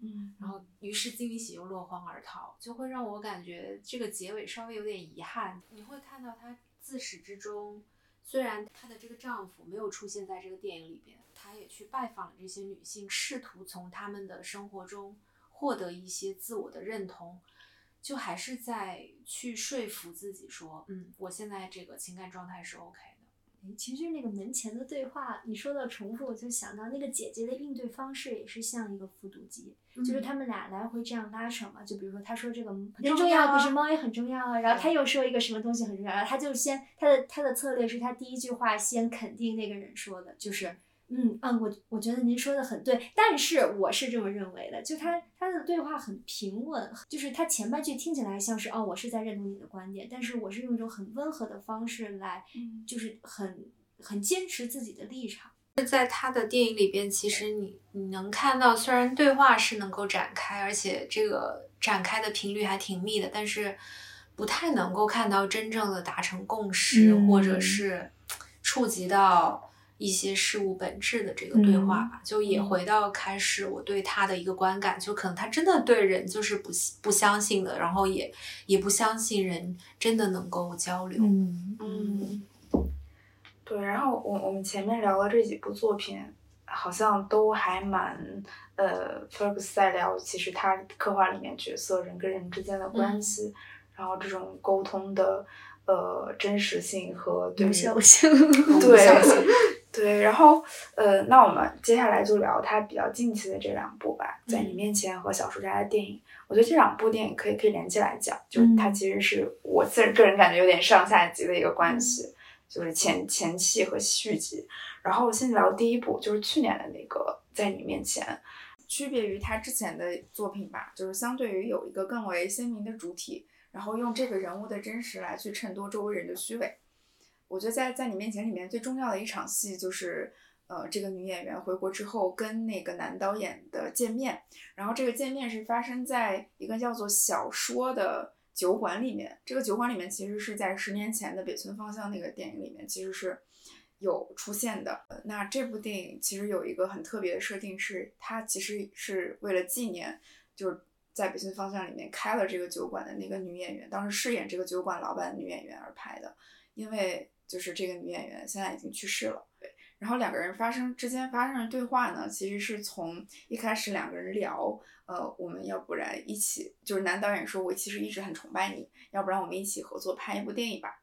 Speaker 3: 嗯
Speaker 1: 然后，于是金敏喜又落荒而逃，就会让我感觉这个结尾稍微有点遗憾。你会看到他自始至终，虽然她的这个丈夫没有出现在这个电影里边，她也去拜访了这些女性，试图从她们的生活中获得一些自我的认同，就还是在去说服自己说，嗯，我现在这个情感状态是 OK。
Speaker 5: 其实那个门前的对话，你说到重复，我就想到那个姐姐的应对方式也是像一个复读机，就是他们俩来回这样拉扯嘛。就比如说，他说这个很
Speaker 1: 重
Speaker 5: 重
Speaker 1: 要啊
Speaker 5: 可是猫也很重要啊。然后他又说一个什么东西很重要，然后他就先他的他的策略是他第一句话先肯定那个人说的，就是嗯嗯，我我觉得您说的很对，但是我是这么认为的。就他他的对话很平稳，就是他前半句听起来像是哦，我是在认同你的观点，但是我是用一种很温和的方式来，
Speaker 3: 嗯
Speaker 5: 就是很很坚持自己的立场。
Speaker 1: 在他的电影里边，其实你你能看到，虽然对话是能够展开，而且这个展开的频率还挺密的，但是不太能够看到真正的达成共识，
Speaker 5: 嗯
Speaker 1: 或者是触及到一些事物本质的这个对话吧。就也回到开始我对他的一个观感，就可能他真的对人就是不不相信的，然后也也不相信人真的能够交流。
Speaker 5: 嗯。
Speaker 3: 嗯，对，然后我我们前面聊了这几部作品，好像都还蛮呃 f e r g u s 在聊，其实他刻画里面角色人跟人之间的关系，然后这种沟通的呃真实性和对于
Speaker 5: 有效性，
Speaker 3: 对 对，然后呃，那我们接下来就聊他比较近期的这两部吧，在你面前和小说家的电影。我觉得这两部电影可以可以连起来讲，就是它其实是我自个人感觉有点上下级的一个关系，就是前前期和续集。然后先聊第一部，就是去年的那个在你面前，区别于他之前的作品吧，就是相对于有一个更为鲜明的主体，然后用这个人物的真实来去衬托周围人的虚伪。我觉得在在你面前里面最重要的一场戏就是，呃，这个女演员回国之后跟那个男导演的见面，然后这个见面是发生在一个叫做小说的酒馆里面。这个酒馆里面其实是在十年前的北村方向那个电影里面其实是有出现的。那这部电影其实有一个很特别的设定是，它其实是为了纪念，就是在北村方向里面开了这个酒馆的那个女演员，当时饰演这个酒馆老板的女演员而拍的。因为就是这个女演员现在已经去世了，对。然后两个人发生之间发生的对话呢，其实是从一开始两个人聊，呃，我们要不然一起，就是男导演说，我其实一直很崇拜你，要不然我们一起合作拍一部电影吧。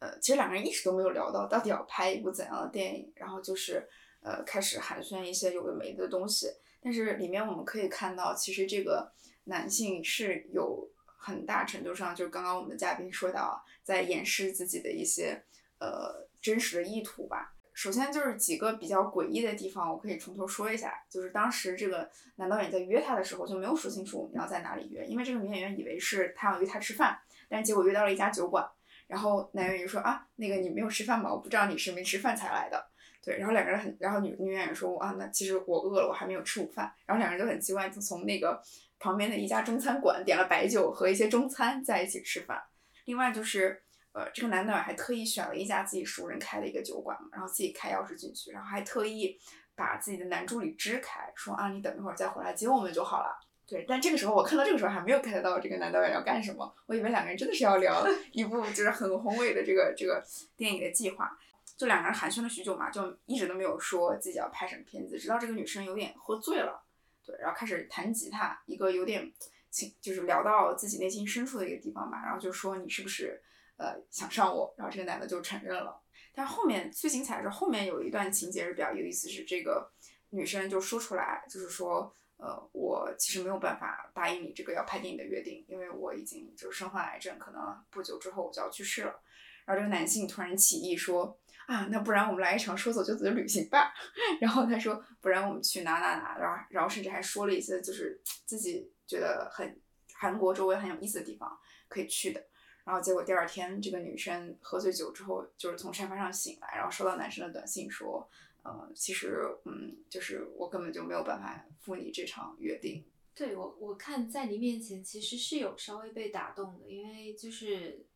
Speaker 3: 呃，其实两个人一直都没有聊到到底要拍一部怎样的电影，然后就是呃开始寒暄一些有的没的东西。但是里面我们可以看到，其实这个男性是有很大程度上，就是刚刚我们的嘉宾说到，在掩饰自己的一些呃真实的意图吧。首先就是几个比较诡异的地方，我可以从头说一下。就是当时这个男导演在约她的时候就没有说清楚我们要在哪里约，因为这个女演员以为是他要约她吃饭，但结果约到了一家酒馆。然后男演员说啊，那个你没有吃饭吗？我不知道你是没吃饭才来的。对，然后两个人很，然后女女演员说啊，那其实我饿了，我还没有吃午饭。然后两个人就很奇怪，就从那个旁边的一家中餐馆点了白酒和一些中餐在一起吃饭。另外就是，呃，这个男导演还特意选了一家自己熟人开的一个酒馆嘛，然后自己开钥匙进去，然后还特意把自己的男助理支开，说啊，你等一会儿再回来接我们就好了。对，但这个时候我看到这个时候还没有 get 到这个男导演要干什么，我以为两个人真的是要聊 一部就是很宏伟的这个这个电影的计划。就两个人寒暄了许久嘛，就一直都没有说自己要拍什么片子，直到这个女生有点喝醉了，对，然后开始弹吉他，一个有点情，就是聊到自己内心深处的一个地方吧，然后就说你是不是呃想上我，然后这个男的就承认了。但后面最精彩是后面有一段情节是比较有意思，是这个女生就说出来，就是说呃我其实没有办法答应你这个要拍电影的约定，因为我已经就是身患癌症，可能不久之后我就要去世了。然后这个男性突然起意说啊，那不然我们来一场说走就走的旅行吧。然后他说，不然我们去哪哪哪，然后然后甚至还说了一些就是自己觉得很韩国周围很有意思的地方可以去的。然后结果第二天，这个女生喝醉酒之后，就是从沙发上醒来，然后收到男生的短信说，呃，其实嗯，就是我根本就没有办法赴你这场约定。
Speaker 1: 对我，我看在你面前其实是有稍微被打动的，因为就是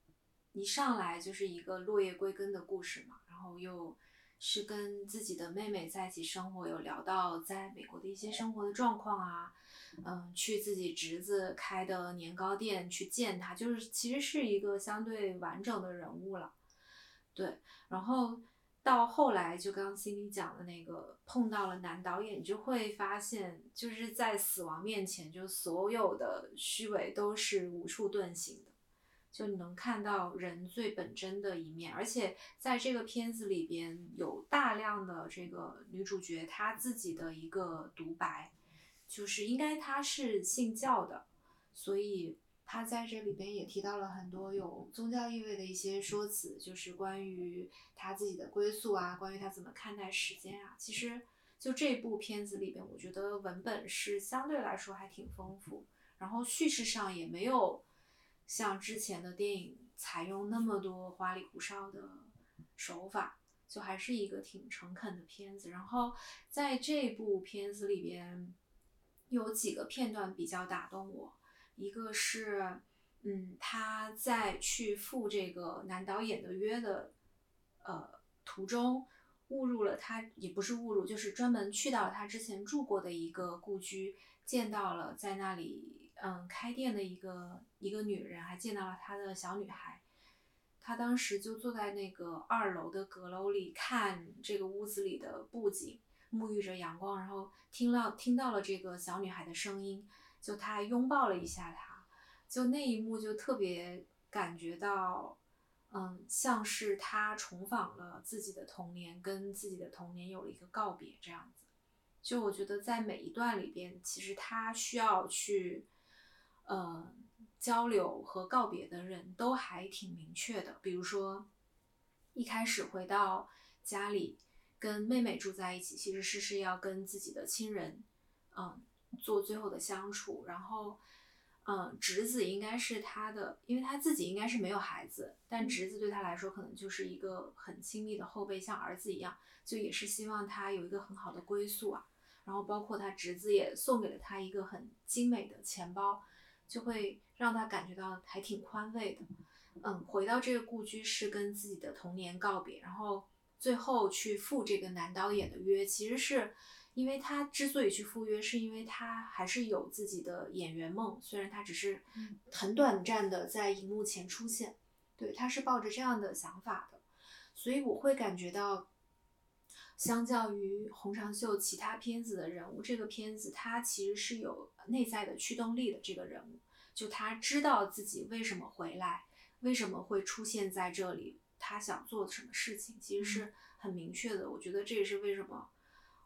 Speaker 1: 一上来就是一个落叶归根的故事嘛，然后又是跟自己的妹妹在一起生活，有聊到在美国的一些生活的状况啊。嗯，去自己侄子开的年糕店去见他，就是其实是一个相对完整的人物了。对，然后到后来就刚刚 Cindy 讲的那个碰到了男导演，你就会发现，就是在死亡面前，就所有的虚伪都是无处遁形的，就你能看到人最本真的一面。而且在这个片子里边有大量的这个女主角她自己的一个独白。就是应该她是信教的，所以她在这里边也提到了很多有宗教意味的一些说辞，就是关于她自己的归宿啊，关于她怎么看待时间啊。其实就这部片子里边，我觉得文本是相对来说还挺丰富，然后叙事上也没有像之前的电影采用那么多花里胡哨的手法，就还是一个挺诚恳的片子。然后在这部片子里边。有几个片段比较打动我，一个是，嗯，他在去赴这个男导演的约的，呃，途中误入了他，也不是误入，就是专门去到了他之前住过的一个故居，见到了在那里，嗯，开店的一个一个女人，还见到了他的小女孩，她当时就坐在那个二楼的阁楼里看这个屋子里的布景。沐浴着阳光，然后听到听到了这个小女孩的声音，就她拥抱了一下她，就那一幕就特别感觉到，嗯，像是他重访了自己的童年，跟自己的童年有了一个告别这样子。就我觉得在每一段里边，其实他需要去，呃，交流和告别的人都还挺明确的。比如说，一开始回到家里。跟妹妹住在一起，其实是是要跟自己的亲人，嗯，做最后的相处。然后，嗯，侄子应该是他的，因为他自己应该是没有孩子，但侄子对他来说可能就是一个很亲密的后辈，像儿子一样，就也是希望他有一个很好的归宿啊。然后，包括他侄子也送给了他一个很精美的钱包，就会让他感觉到还挺宽慰的。嗯，回到这个故居是跟自己的童年告别，然后。最后去赴这个男导演的约，其实是因为他之所以去赴约，是因为他还是有自己的演员梦，虽然他只是很短暂的在荧幕前出现，对，他是抱着这样的想法的，所以我会感觉到，相较于洪长秀其他片子的人物，这个片子他其实是有内在的驱动力的。这个人物，就他知道自己为什么回来，为什么会出现在这里。他想做什么事情，其实是很明确的。我觉得这也是为什么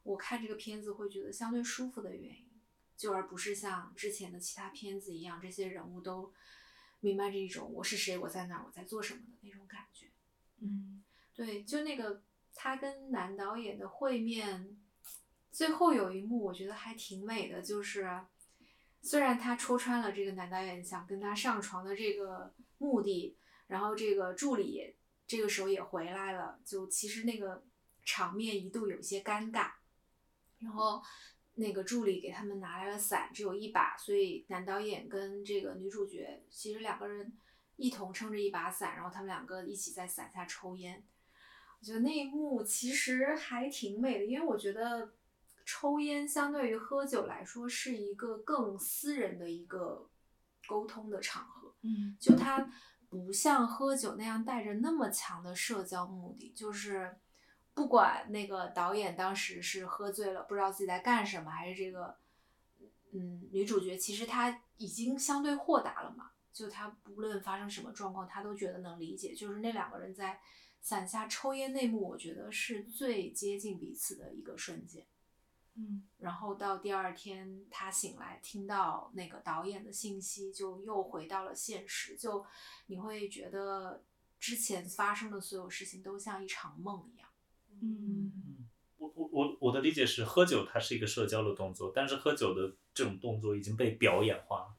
Speaker 1: 我看这个片子会觉得相对舒服的原因，就而不是像之前的其他片子一样，这些人物都明白这一种我是谁，我在哪，我在做什么的那种感觉。
Speaker 3: 嗯，
Speaker 1: 对，就那个他跟男导演的会面，最后有一幕我觉得还挺美的，就是虽然他戳穿了这个男导演想跟他上床的这个目的，然后这个助理。这个时候也回来了，就其实那个场面一度有些尴尬，然后那个助理给他们拿来了伞，只有一把，所以男导演跟这个女主角其实两个人一同撑着一把伞，然后他们两个一起在伞下抽烟。我觉得那一幕其实还挺美的，因为我觉得抽烟相对于喝酒来说是一个更私人的一个沟通的场合，
Speaker 3: 嗯，
Speaker 1: 就它。不像喝酒那样带着那么强的社交目的，就是不管那个导演当时是喝醉了，不知道自己在干什么，还是这个，嗯，女主角其实她已经相对豁达了嘛，就他不论发生什么状况，他都觉得能理解。就是那两个人在伞下抽烟那幕，我觉得是最接近彼此的一个瞬间。
Speaker 3: 嗯，
Speaker 1: 然后到第二天，他醒来听到那个导演的信息，就又回到了现实。就你会觉得之前发生的所有事情都像一场梦一样。
Speaker 3: 嗯
Speaker 2: 我我我我的理解是，喝酒它是一个社交的动作，但是喝酒的这种动作已经被表演化了，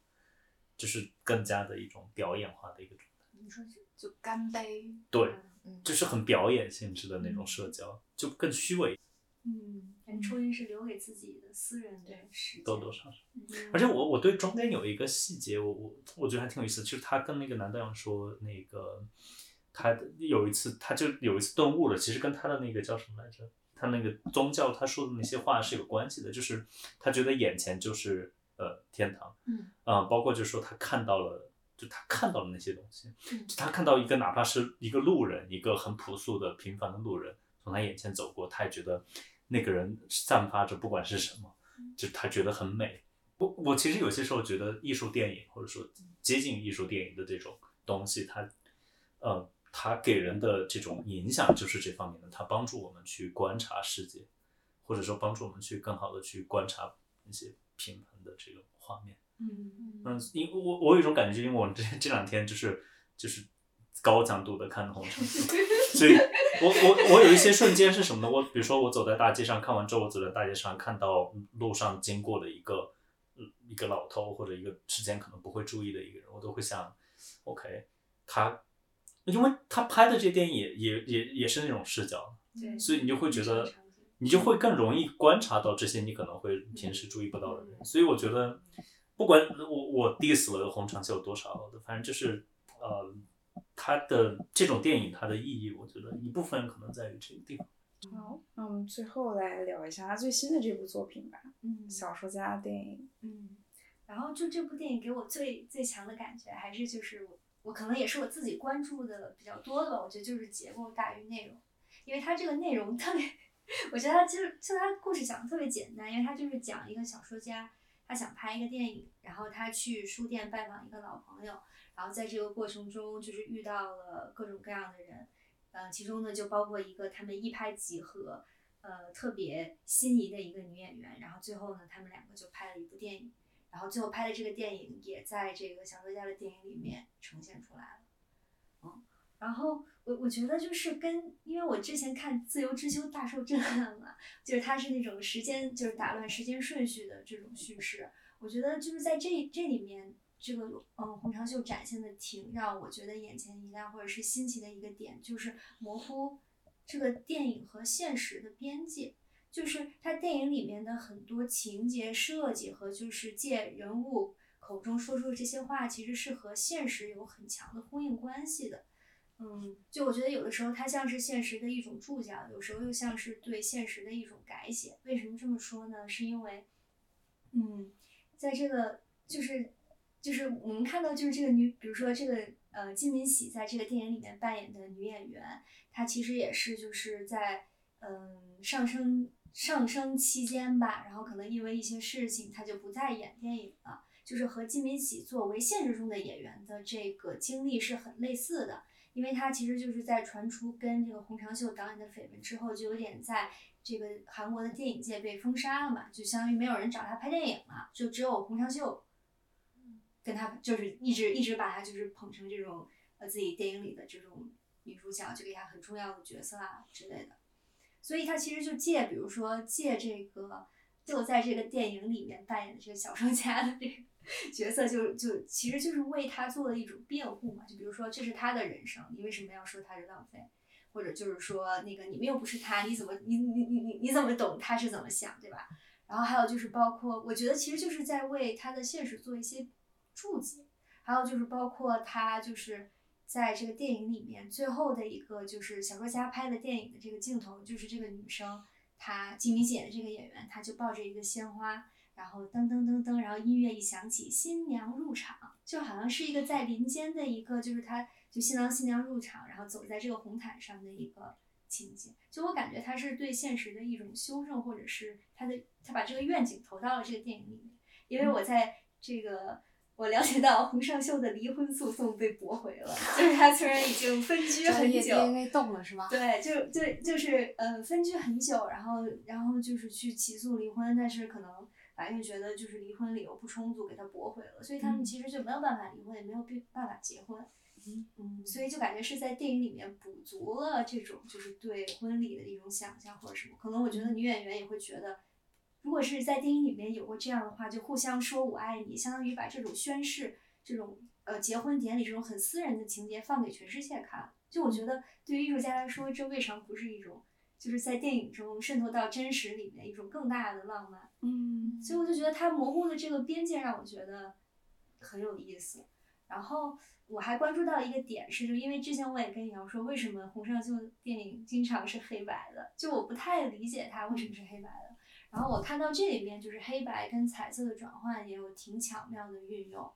Speaker 2: 就是更加的一种表演化的一个状态，
Speaker 1: 你说就就干杯，
Speaker 2: 对，
Speaker 1: 嗯，
Speaker 2: 就是很表演性质的那种社交，就更虚伪，
Speaker 5: 嗯，感觉抽烟是留给自己的私人的时间，
Speaker 2: 多多少少。
Speaker 5: 嗯
Speaker 2: 而且我我对中间有一个细节，我我我觉得还挺有意思，就是他跟那个男导演说，那个他有一次他就有一次顿悟了，其实跟他的那个叫什么来着？他那个宗教他说的那些话是有关系的，就是他觉得眼前就是呃天堂，
Speaker 1: 嗯
Speaker 2: 啊、包括就是说他看到了，就他看到了那些东西，
Speaker 1: 嗯
Speaker 2: 就他看到一个哪怕是一个路人，一个很朴素的平凡的路人从他眼前走过，他也觉得那个人散发着不管是什么，就他觉得很美。我我其实有些时候觉得艺术电影或者说接近艺术电影的这种东西，它呃它给人的这种影响就是这方面的，它帮助我们去观察世界，或者说帮助我们去更好的去观察一些平衡的这种画面。
Speaker 5: 嗯
Speaker 2: 嗯，因我我有一种感觉，就因为我这这两天就是就是高强度的看红尘，所以我我我有一些瞬间是什么呢？我比如说我走在大街上，看完之后我走在大街上看到路上经过的一个呃一个老头或者一个之前可能不会注意的一个人，我都会想，OK，他因为他拍的这电影也也也也是那种视角，
Speaker 5: 对，
Speaker 2: 所以你就会觉得你就会更容易观察到这些你可能会平时注意不到的人。所以我觉得，不管我我 diss 了红长袖多少，反正就是呃，它的这种电影它的意义，我觉得一部分可能在于这个地方。
Speaker 3: 好，那我们最后来聊一下他最新的这部作品吧，
Speaker 5: 嗯
Speaker 3: 小说家电影。
Speaker 5: 嗯，然后就这部电影给我最最强的感觉，还是就是我我可能也是我自己关注的比较多的吧，我觉得就是结构大于内容，因为它这个内容特别，我觉得它就是就他故事讲的特别简单，因为他就是讲一个小说家，他想拍一个电影，然后他去书店拜访一个老朋友，然后在这个过程中就是遇到了各种各样的人，呃，其中呢就包括一个他们一拍即合。呃，特别心仪的一个女演员，然后最后呢，他们两个就拍了一部电影，然后最后拍的这个电影也在这个小说家的电影里面呈现出来了，然后我我觉得就是跟，因为我之前看《自由之秋》大受震撼嘛，就是它是那种时间就是打乱时间顺序的这种叙事，我觉得就是在这这里面，这个嗯洪长秀展现的挺让我觉得眼前一亮或者是新奇的一个点，就是模糊这个电影和现实的边界。就是他电影里面的很多情节设计和就是借人物口中说出的这些话，其实是和现实有很强的呼应关系的。嗯，就我觉得有的时候它像是现实的一种注脚，有时候又像是对现实的一种改写。为什么这么说呢？是因为，嗯，在这个就是就是我们看到就是这个女，比如说这个呃金敏喜在这个电影里面扮演的女演员，她其实也是就是在嗯上升上升期间吧，然后可能因为一些事情，她就不再演电影了。就是和金敏喜作为现实中的演员的这个经历是很类似的，因为她其实就是在传出跟这个洪长秀导演的绯闻之后，就有点在这个韩国的电影界被封杀了嘛，就相当于没有人找她拍电影了，就只有洪长秀跟她就是一直一直把她就是捧成这种呃自己电影里的这种女主角，就给她很重要的角色啊之类的。所以他其实就借，比如说借这个，就在这个电影里面扮演的这个小说家的这个 角色就，就其实就是为他做了一种辩护嘛。就比如说，这是他的人生，你为什么要说他是浪费？或者就是说，那个你们又不是他，你怎么你你你你你怎么懂他是怎么想，对吧？然后还有就是包括，我觉得其实就是在为他的现实做一些注解。还有就是包括他就是。在这个电影里面，最后的一个就是小说家拍的电影的这个镜头，就是这个女生，她金敏喜演的这个演员，她就抱着一个鲜花，然后噔噔噔噔，然后音乐一响起，新娘入场，就好像是一个在林间的一个，就是他就新郎新娘入场，然后走在这个红毯上的一个情节。就我感觉他是对现实的一种修正，或者是他的他把这个愿景投到了这个电影里面。因为我在这个。我了解到洪尚秀的离婚诉讼被驳回了，就是他虽然已经分居很久
Speaker 1: ，DNA 动了是吧？
Speaker 5: 对，就就就是呃分居很久，然后然后就是去起诉离婚，但是可能法院觉得就是离婚理由不充足，给他驳回了，所以他们其实就没有办法离婚，也没有办法结婚。嗯，所以就感觉是在电影里面补足了这种就是对婚礼的一种想象或者什么。可能我觉得女演员也会觉得，如果是在电影里面有过这样的话，就互相说我爱你，相当于把这种宣誓、这种呃结婚典礼这种很私人的情节放给全世界看。就我觉得对于艺术家来说，这未尝不是一种就是在电影中渗透到真实里面一种更大的浪漫。
Speaker 3: 嗯
Speaker 5: 所以我就觉得它模糊的这个边界让我觉得很有意思。然后我还关注到一个点是，就因为之前我也跟瑶说，为什么洪尚秀电影经常是黑白的，就我不太理解它为什么是黑白的。然后我看到这里面就是黑白跟彩色的转换也有挺巧妙的运用，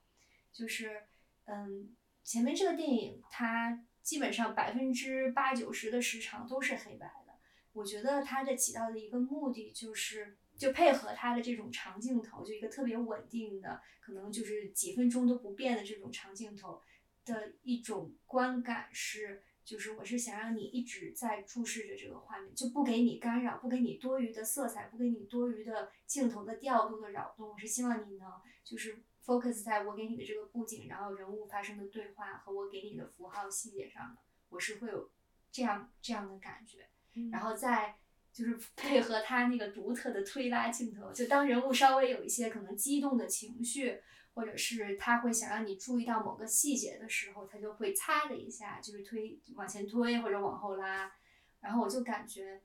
Speaker 5: 就是嗯，前面这个电影它基本上百分之八九十的时长都是黑白的。我觉得它的起到的一个目的就是，就配合它的这种长镜头，就一个特别稳定的，可能就是几分钟都不变的这种长镜头的一种观感是，就是我是想让你一直在注视着这个画面，就不给你干扰，不给你多余的色彩，不给你多余的镜头的调度的扰动。我是希望你能就是 focus 在我给你的这个布景，然后人物发生的对话和我给你的符号细节上的，我是会有这样这样的感觉。然后再就是 配合他那个独特的推拉镜头，就当人物稍微有一些可能激动的情绪，或者是他会想让你注意到某个细节的时候，他就会擦的一下，就是推往前推或者往后拉，然后我就感觉。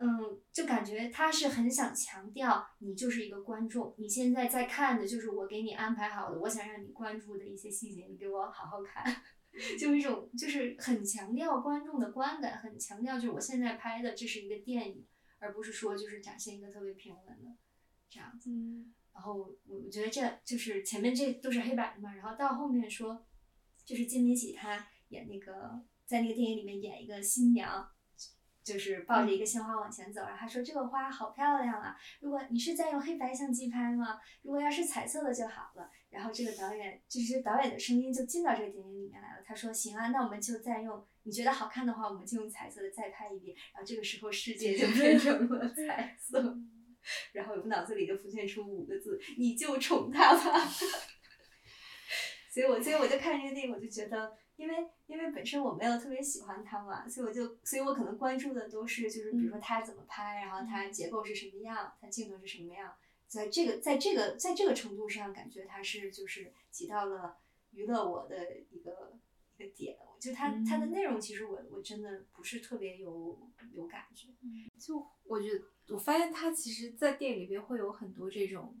Speaker 5: 嗯，就感觉他是很想强调你就是一个观众，你现在在看的就是我给你安排好的，我想让你关注的一些细节，你给我好好看。就一种就是很强调观众的观感，很强调就是我现在拍的这是一个电影，而不是说就是展现一个特别平稳的这样子。然后我我觉得这就是前面这都是黑白的嘛，然后到后面说，就是金敏喜她演那个在那个电影里面演一个新娘，就是抱着一个鲜花往前走，然后她说这个花好漂亮啊，如果你是在用黑白相机拍吗？如果要是彩色的就好了。然后这个导演就是导演的声音就进到这个电影里面来了，他说行啊，那我们就再用你觉得好看的话，我们就用彩色的再拍一遍。然后这个时候世界就变成了彩色。然后我脑子里就浮现出五个字：你就宠他吧。所以我所以我就看这个电影，我就觉得，因为因为本身我没有特别喜欢他嘛，所以我就所以我可能关注的都是就是比如说他怎么拍，然后他结构是什么样，他镜头是什么样，在这个在这个在这个程度上，感觉他是就是起到了娱乐我的一个一个点。就它它的内容，其实我我真的不是特别有有感觉。
Speaker 1: 就我觉得，我发现他其实，在电影里边会有很多这种，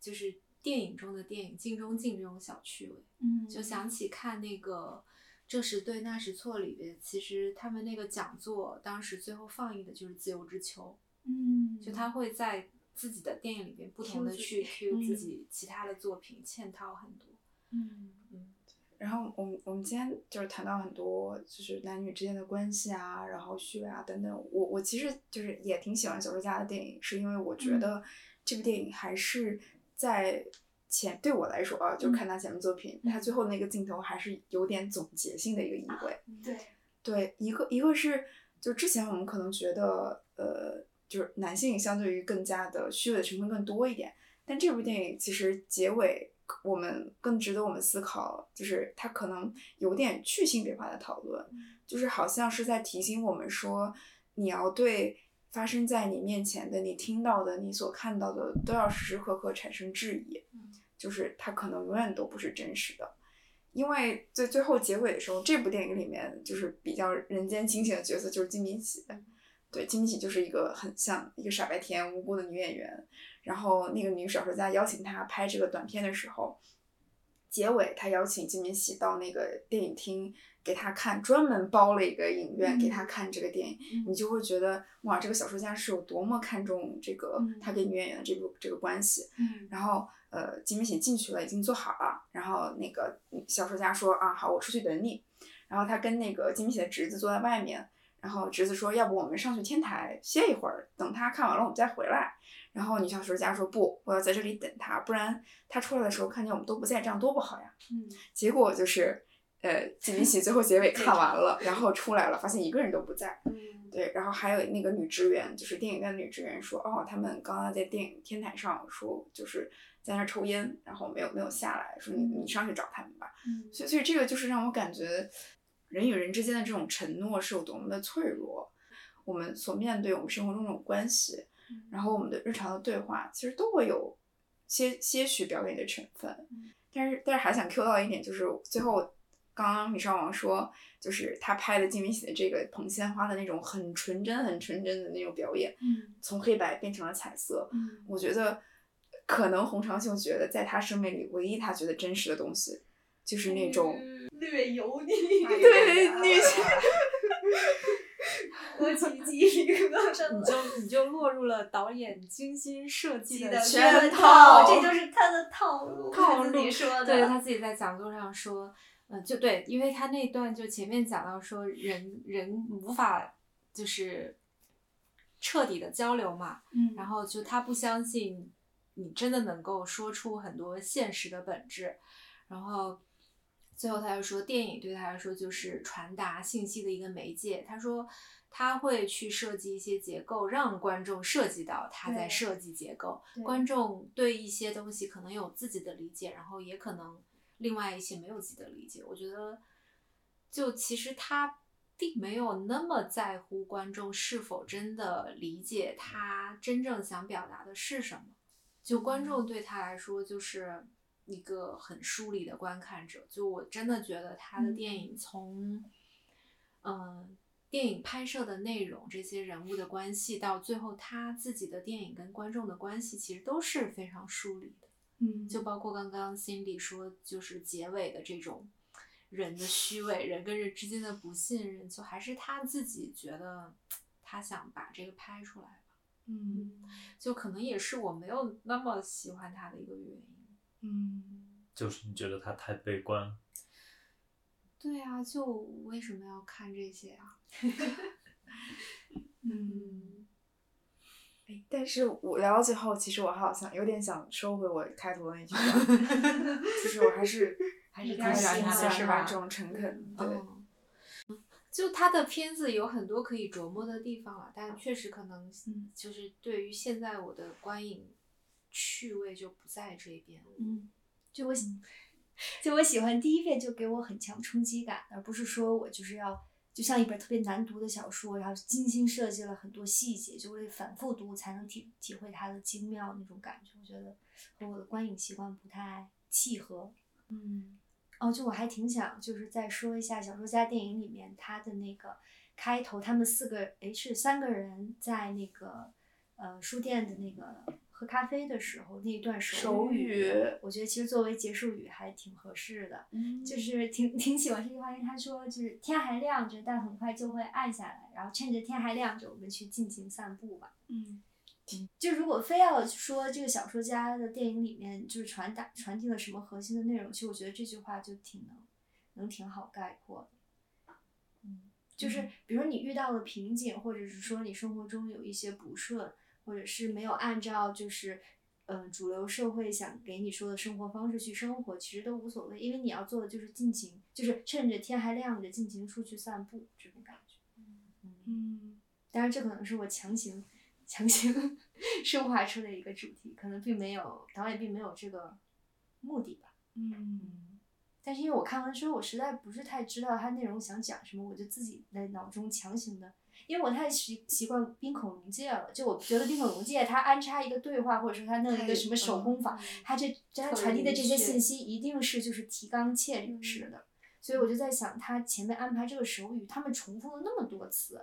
Speaker 1: 就是电影中的电影镜中镜这种小趣味。
Speaker 5: 嗯
Speaker 1: 就想起看那个《这时对那时错》里边，其实他们那个讲座当时最后放映的就是《自由之秋》，
Speaker 5: 嗯，
Speaker 1: 就他会在自己的电影里边不同的去
Speaker 5: 己
Speaker 1: cue
Speaker 5: 嗯
Speaker 1: 自己其他的作品，嵌套很多。
Speaker 5: 嗯嗯
Speaker 3: 然后我们我们今天就是谈到很多就是男女之间的关系啊，然后虚伪啊等等。我我其实就是也挺喜欢小说家的电影，是因为我觉得这部电影还是在前对我来说啊，就看他前面作品，他最后那个镜头还是有点总结性的一个意味。
Speaker 5: 对，
Speaker 3: 对，一个一个是就之前我们可能觉得呃，就是男性相对于更加的虚伪的成分更多一点，但这部电影其实结尾我们更值得我们思考，就是它可能有点去性别化的讨论，就是好像是在提醒我们说，你要对发生在你面前的、你听到的、你所看到的，都要时时刻刻产生质疑，就是它可能永远都不是真实的。因为在最后结尾的时候，这部电影里面就是比较人间清醒的角色就是金敏喜，对，金敏喜就是一个很像一个傻白甜无辜的女演员。然后那个女小说家邀请他拍这个短片的时候，结尾他邀请金敏喜到那个电影厅给他看，专门包了一个影院给他看这个电影，你就会觉得哇，这个小说家是有多么看重这个
Speaker 5: 嗯
Speaker 3: 他跟女演员的这个这个关系。
Speaker 5: 嗯
Speaker 3: 然后呃，金敏喜进去了，已经坐好了。然后那个小说家说啊，好，我出去等你。然后他跟那个金敏喜的侄子坐在外面，然后侄子说，要不我们上去天台歇一会儿，等他看完了我们再回来。然后女小说家说不，我要在这里等他，不然他出来的时候看见我们都不在，这样多不好呀。
Speaker 5: 嗯
Speaker 3: 结果就是呃金敏 喜最后结尾看完了，然后出来了，发现一个人都不在。
Speaker 1: 嗯
Speaker 3: 对，然后还有那个女职员，就是电影院的女职员说，哦，他们刚刚在电影天台上说，就是在那儿抽烟，然后没有没有下来，说你你上去找他们吧。
Speaker 5: 嗯
Speaker 3: 所以所以这个就是让我感觉，人与人之间的这种承诺是有多么的脆弱。我们所面对我们生活中这种关系，然后我们的日常的对话，其实都会有些些许表演的成分。但是但是还想 Q 到一点，就是最后刚刚米少王说，就是他拍的金敏喜的这个捧鲜花的那种很纯真、很纯真的那种表演，
Speaker 5: 嗯
Speaker 3: 从黑白变成了彩色。
Speaker 5: 嗯
Speaker 3: 我觉得可能洪长秀觉得，在他生命里唯一他觉得真实的东西，就是那种。
Speaker 5: 略油腻，
Speaker 3: 对女性
Speaker 1: 你就你就落入了导演精心设计的
Speaker 3: 圈
Speaker 5: 套，这 就是他的套路，
Speaker 1: 套路。对他自己在讲座上说，嗯、就对，因为他那段就前面讲到说人人无法就是彻底的交流嘛，
Speaker 5: 嗯，
Speaker 1: 然后就他不相信你真的能够说出很多现实的本质，然后最后他又说，电影对他来说就是传达信息的一个媒介。他说他会去设计一些结构，让观众涉及到他在设计结构。观众对一些东西可能有自己的理解，然后也可能另外一些没有自己的理解。我觉得，就其实他并没有那么在乎观众是否真的理解他真正想表达的是什么。就观众对他来说，就是一个很疏离的观看者。就我真的觉得他的电影从，嗯、电影拍摄的内容、这些人物的关系，到最后他自己的电影跟观众的关系，其实都是非常疏离的。
Speaker 5: 嗯，
Speaker 1: 就包括刚刚 Cindy 说，就是结尾的这种人的虚伪，人跟人之间的不信任，就还是他自己觉得他想把这个拍出来吧。
Speaker 3: 嗯
Speaker 1: 就可能也是我没有那么喜欢他的一个原因。
Speaker 3: 嗯
Speaker 2: 就是你觉得他太悲观了。
Speaker 1: 对啊，就为什么要看这些啊？
Speaker 3: 嗯。哎，但是我聊到最后，其实我好像有点想收回我开头的那句话，就是我还是还是
Speaker 5: 有
Speaker 3: 挺
Speaker 5: 点喜欢
Speaker 3: 喜欢他
Speaker 5: 是吧
Speaker 3: 这种诚恳，对，
Speaker 1: 嗯，就他的片子有很多可以琢磨的地方了，但确实可能
Speaker 3: 嗯
Speaker 1: 就是对于现在我的观影趣味就不在这边。
Speaker 5: 嗯，就我喜，就我喜欢第一遍就给我很强冲击感，而不是说我就是要就像一本特别难读的小说，然后精心设计了很多细节，就会反复读才能体体会它的精妙那种感觉。我觉得和我的观影习惯不太契合。
Speaker 3: 嗯
Speaker 5: 哦，就我还挺想就是再说一下小说家电影里面他的那个开头，他们四个诶是三个人在那个呃书店的那个喝咖啡的时候那一段手
Speaker 3: 手语
Speaker 5: 我觉得其实作为结束语还挺合适的，
Speaker 3: 嗯
Speaker 5: 就是挺挺喜欢这句话，因为他说就是天还亮着，但很快就会暗下来，然后趁着天还亮着，我们去尽情散步吧。
Speaker 3: 嗯
Speaker 5: 就如果非要说这个小说家的电影里面就是传达传递了什么核心的内容，其实我觉得这句话就挺能能挺好概括的。嗯，就是
Speaker 3: 嗯
Speaker 5: 比如你遇到了瓶颈，或者是说你生活中有一些不顺，或者是没有按照就是嗯、呃主流社会想给你说的生活方式去生活，其实都无所谓，因为你要做的就是尽情，就是趁着天还亮着尽情出去散步这种感觉。嗯
Speaker 3: 嗯
Speaker 5: 当然，这可能是我强行强行 升华出的一个主题，可能并没有导演并没有这个目的吧。
Speaker 3: 嗯
Speaker 5: 但是因为我看完之后，我实在不是太知道它内容想讲什么，我就自己在脑中强行的，因为我太习习惯《冰孔融界》了，就我觉得《冰孔融界》它安插一个对话，或者说它弄一个什么手工坊，它这它传递的这些信息一定是就是提纲挈领式的，所以我就在想，他前面安排这个手语，他们重复了那么多次，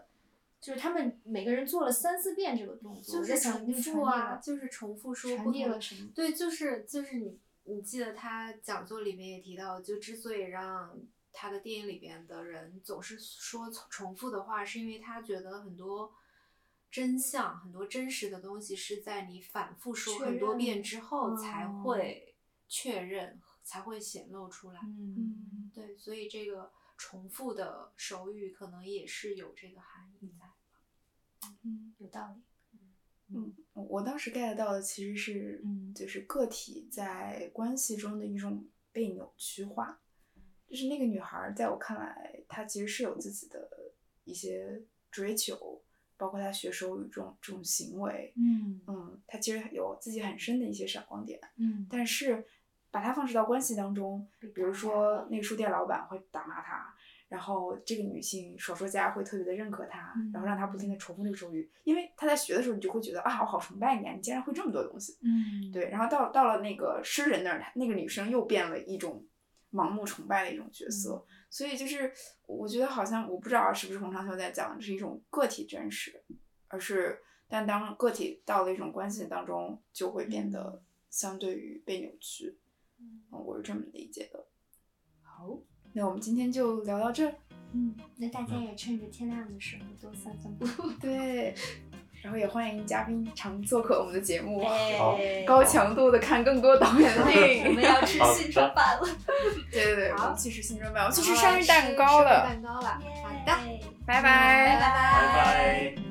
Speaker 5: 就是他们每个人做了三四遍这个动作，
Speaker 1: 就是重复啊，就是重复说
Speaker 5: 传
Speaker 1: 不同
Speaker 5: 递了什么？
Speaker 1: 对，就是就是你，你记得他讲座里面也提到，就之所以让他的电影里边的人总是说重重复的话，是因为他觉得很多真相、很多真实的东西是在你反复说很多遍之后才
Speaker 5: 哦
Speaker 1: 会确认，才会显露出来。
Speaker 5: 嗯
Speaker 3: 嗯
Speaker 1: 对，所以这个重复的手语可能也是有这个含义在。
Speaker 3: 嗯
Speaker 5: 有道理。
Speaker 3: 嗯，我当时 get 到的其实是，
Speaker 5: 嗯
Speaker 3: 就是个体在关系中的一种被扭曲化，就是那个女孩儿，在我看来，她其实是有自己的一些追求，包括她学手语这种这种行为，
Speaker 5: 嗯。
Speaker 3: 嗯，她其实有自己很深的一些闪光点，
Speaker 5: 嗯。
Speaker 3: 但是把她放置到关系当中，比如说那个书店老板会打骂她，然后这个女性小说家会特别的认可她，
Speaker 5: 嗯
Speaker 3: 然后让她不停的重复这个手语，因为她在学的时候，你就会觉得啊，我好崇拜你啊，你竟然会这么多东西。
Speaker 5: 嗯，
Speaker 3: 对，然后到到了那个诗人那儿，她那个女生又变了一种盲目崇拜的一种角色，所以就是我觉得好像我不知道是不是洪长修在讲的是一种个体真实，而是但当个体到了一种关系当中，就会变得相对于被扭曲。嗯，我是这么理解的。好，那我们今天就聊到这儿。
Speaker 5: 嗯，那大家也趁着天亮的时候多散散步。
Speaker 3: 对，然后也欢迎嘉宾常做客我们的节目，高强度的看更多导演的电影。
Speaker 5: 我们要吃
Speaker 2: 好
Speaker 5: 新春饭了。
Speaker 3: 对对对，我
Speaker 1: 好
Speaker 3: 们去吃新春饭，我们去吃生日蛋
Speaker 1: 吃生日
Speaker 3: 糕了。
Speaker 1: 蛋糕了。好的，
Speaker 5: 拜
Speaker 3: 拜拜
Speaker 1: 拜
Speaker 2: 拜拜。